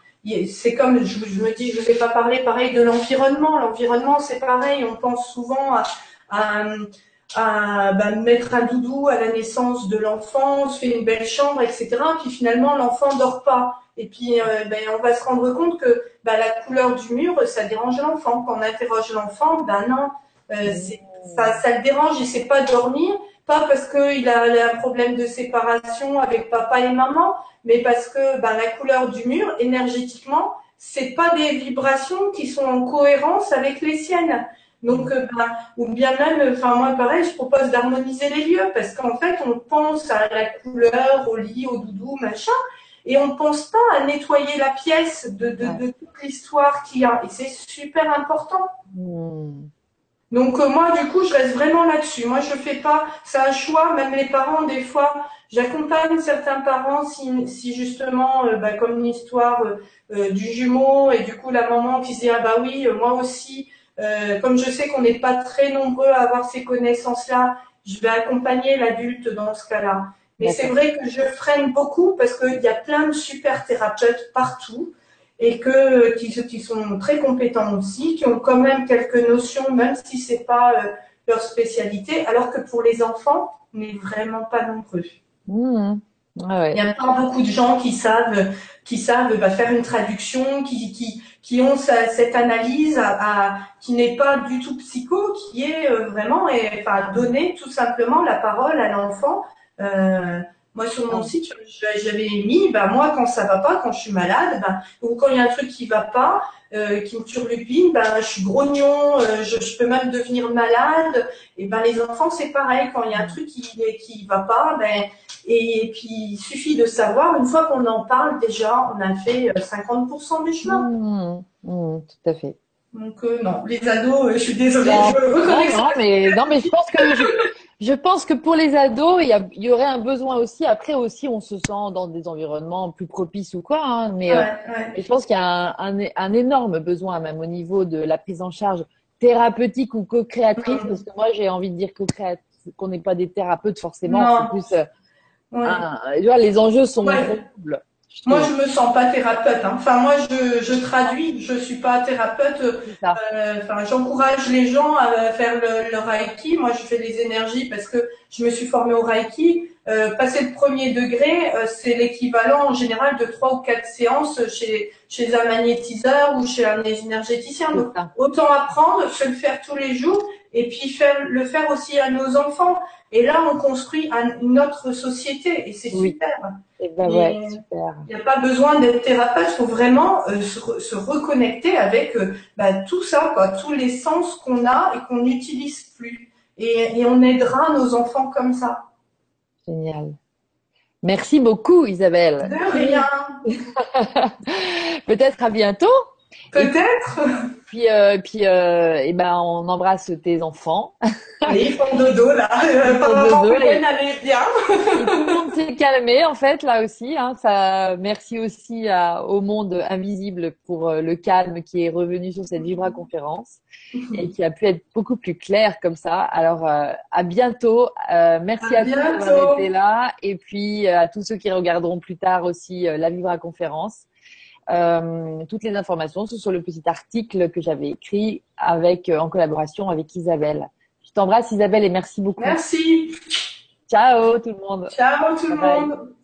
c'est comme je, je, me dis, je vais pas parler pareil de l'environnement. L'environnement, c'est pareil. On pense souvent à, à, à bah, mettre un doudou à la naissance de l'enfant, on se fait une belle chambre, etc. Puis finalement, l'enfant dort pas. Et puis, euh, ben, on va se rendre compte que bah, la couleur du mur, ça dérange l'enfant. Quand on interroge l'enfant, ben non, euh, ça, ça le dérange, il sait pas dormir. Pas parce qu'il a, a un problème de séparation avec papa et maman, mais parce que ben, la couleur du mur, énergétiquement, c'est pas des vibrations qui sont en cohérence avec les siennes. Donc, euh, ben, ou bien même, enfin moi pareil, je propose d'harmoniser les lieux parce qu'en fait, on pense à la couleur, au lit, au doudou, machin, et on ne pense pas à nettoyer la pièce de, de, de toute l'histoire qu'il y a. Et c'est super important. Hmm. Donc euh, moi, du coup, je reste vraiment là-dessus. Moi, je fais pas, c'est un choix. Même les parents, des fois, j'accompagne certains parents si, si justement, euh, bah, comme l'histoire du jumeau et du coup la maman qui se dit ah bah oui, moi aussi euh, comme je sais qu'on n'est pas très nombreux à avoir ces connaissances-là, je vais accompagner l'adulte dans ce cas-là. Mais c'est vrai que je freine beaucoup parce qu'il y a plein de super thérapeutes partout et que qui, qui, sont très compétents aussi, qui ont quand même quelques notions, même si c'est pas euh, leur spécialité, alors que pour les enfants, on n'est vraiment pas nombreux. Mmh. Il n'y a pas beaucoup de gens qui savent, qui savent bah, faire une traduction, qui, qui, qui ont cette analyse à, qui n'est pas du tout psycho, qui est euh, vraiment et, enfin, donner tout simplement la parole à l'enfant. Euh, moi, sur mon site, j'avais mis, bah, moi, quand ça va pas, quand je suis malade, bah, ou quand il y a un truc qui va pas, euh, qui me turlupine, bah, je suis grognon, euh, je, je, peux même devenir malade. Et ben, les enfants, c'est pareil. Quand il y a un truc qui qui va pas, ben, et puis il suffit de savoir, une fois qu'on en parle, déjà, on a fait 50% du chemin. Mmh, mmh, tout à fait. Donc euh, non, les ados, je suis désolée, je reconnais non, mais non, mais je pense que je pense que pour les ados, il y, y, aurait un besoin aussi. Après aussi, on se sent dans des environnements plus propices ou quoi. Hein, mais, euh, je pense qu'il y a un, un, énorme besoin, même au niveau de la prise en charge thérapeutique ou co-créatrice, parce que moi j'ai envie de dire co-créatrice, qu'on n'est pas des thérapeutes forcément. C'est plus, euh, les enjeux sont doubles. Moi, je me sens pas thérapeute. Hein. Enfin, moi, je, je traduis. Je suis pas thérapeute. Euh, enfin, j'encourage les gens à faire le, le, Reiki. Moi, je fais des énergies parce que je me suis formée au Reiki. Euh, passer le premier degré, euh, c'est l'équivalent en général de trois ou quatre séances chez chez un magnétiseur ou chez un énergéticien. Donc, autant apprendre, se le faire tous les jours, et puis faire le faire aussi à nos enfants. Et là, on construit une autre société et c'est super. Et ben ouais, super. Il n'y a pas besoin d'être thérapeute, il faut vraiment euh, se, se, reconnecter avec euh, bah, tout ça, quoi, tous les sens qu'on a et qu'on n'utilise plus. Et, et on aidera nos enfants comme ça. Génial. Merci beaucoup, Isabelle. De rien. Peut-être à bientôt. Peut-être. Puis, euh, puis, euh, et ben, on embrasse tes enfants. Oui, ils font dodo là. Pendant dodo, et... bien. tout le monde s'est calmé en fait là aussi. Hein, ça, merci aussi à, au monde invisible pour euh, le calme qui est revenu sur cette Vibra conférence et qui a pu être beaucoup plus clair comme ça. Alors euh, à bientôt. Euh, merci à, à tous d'avoir été là et puis à tous ceux qui regarderont plus tard aussi la Vibra conférence. Euh, toutes les informations sont sur le petit article que j'avais écrit avec, euh, en collaboration avec Isabelle. Je t'embrasse Isabelle et merci beaucoup. Merci. Ciao tout le monde. Ciao tout le monde.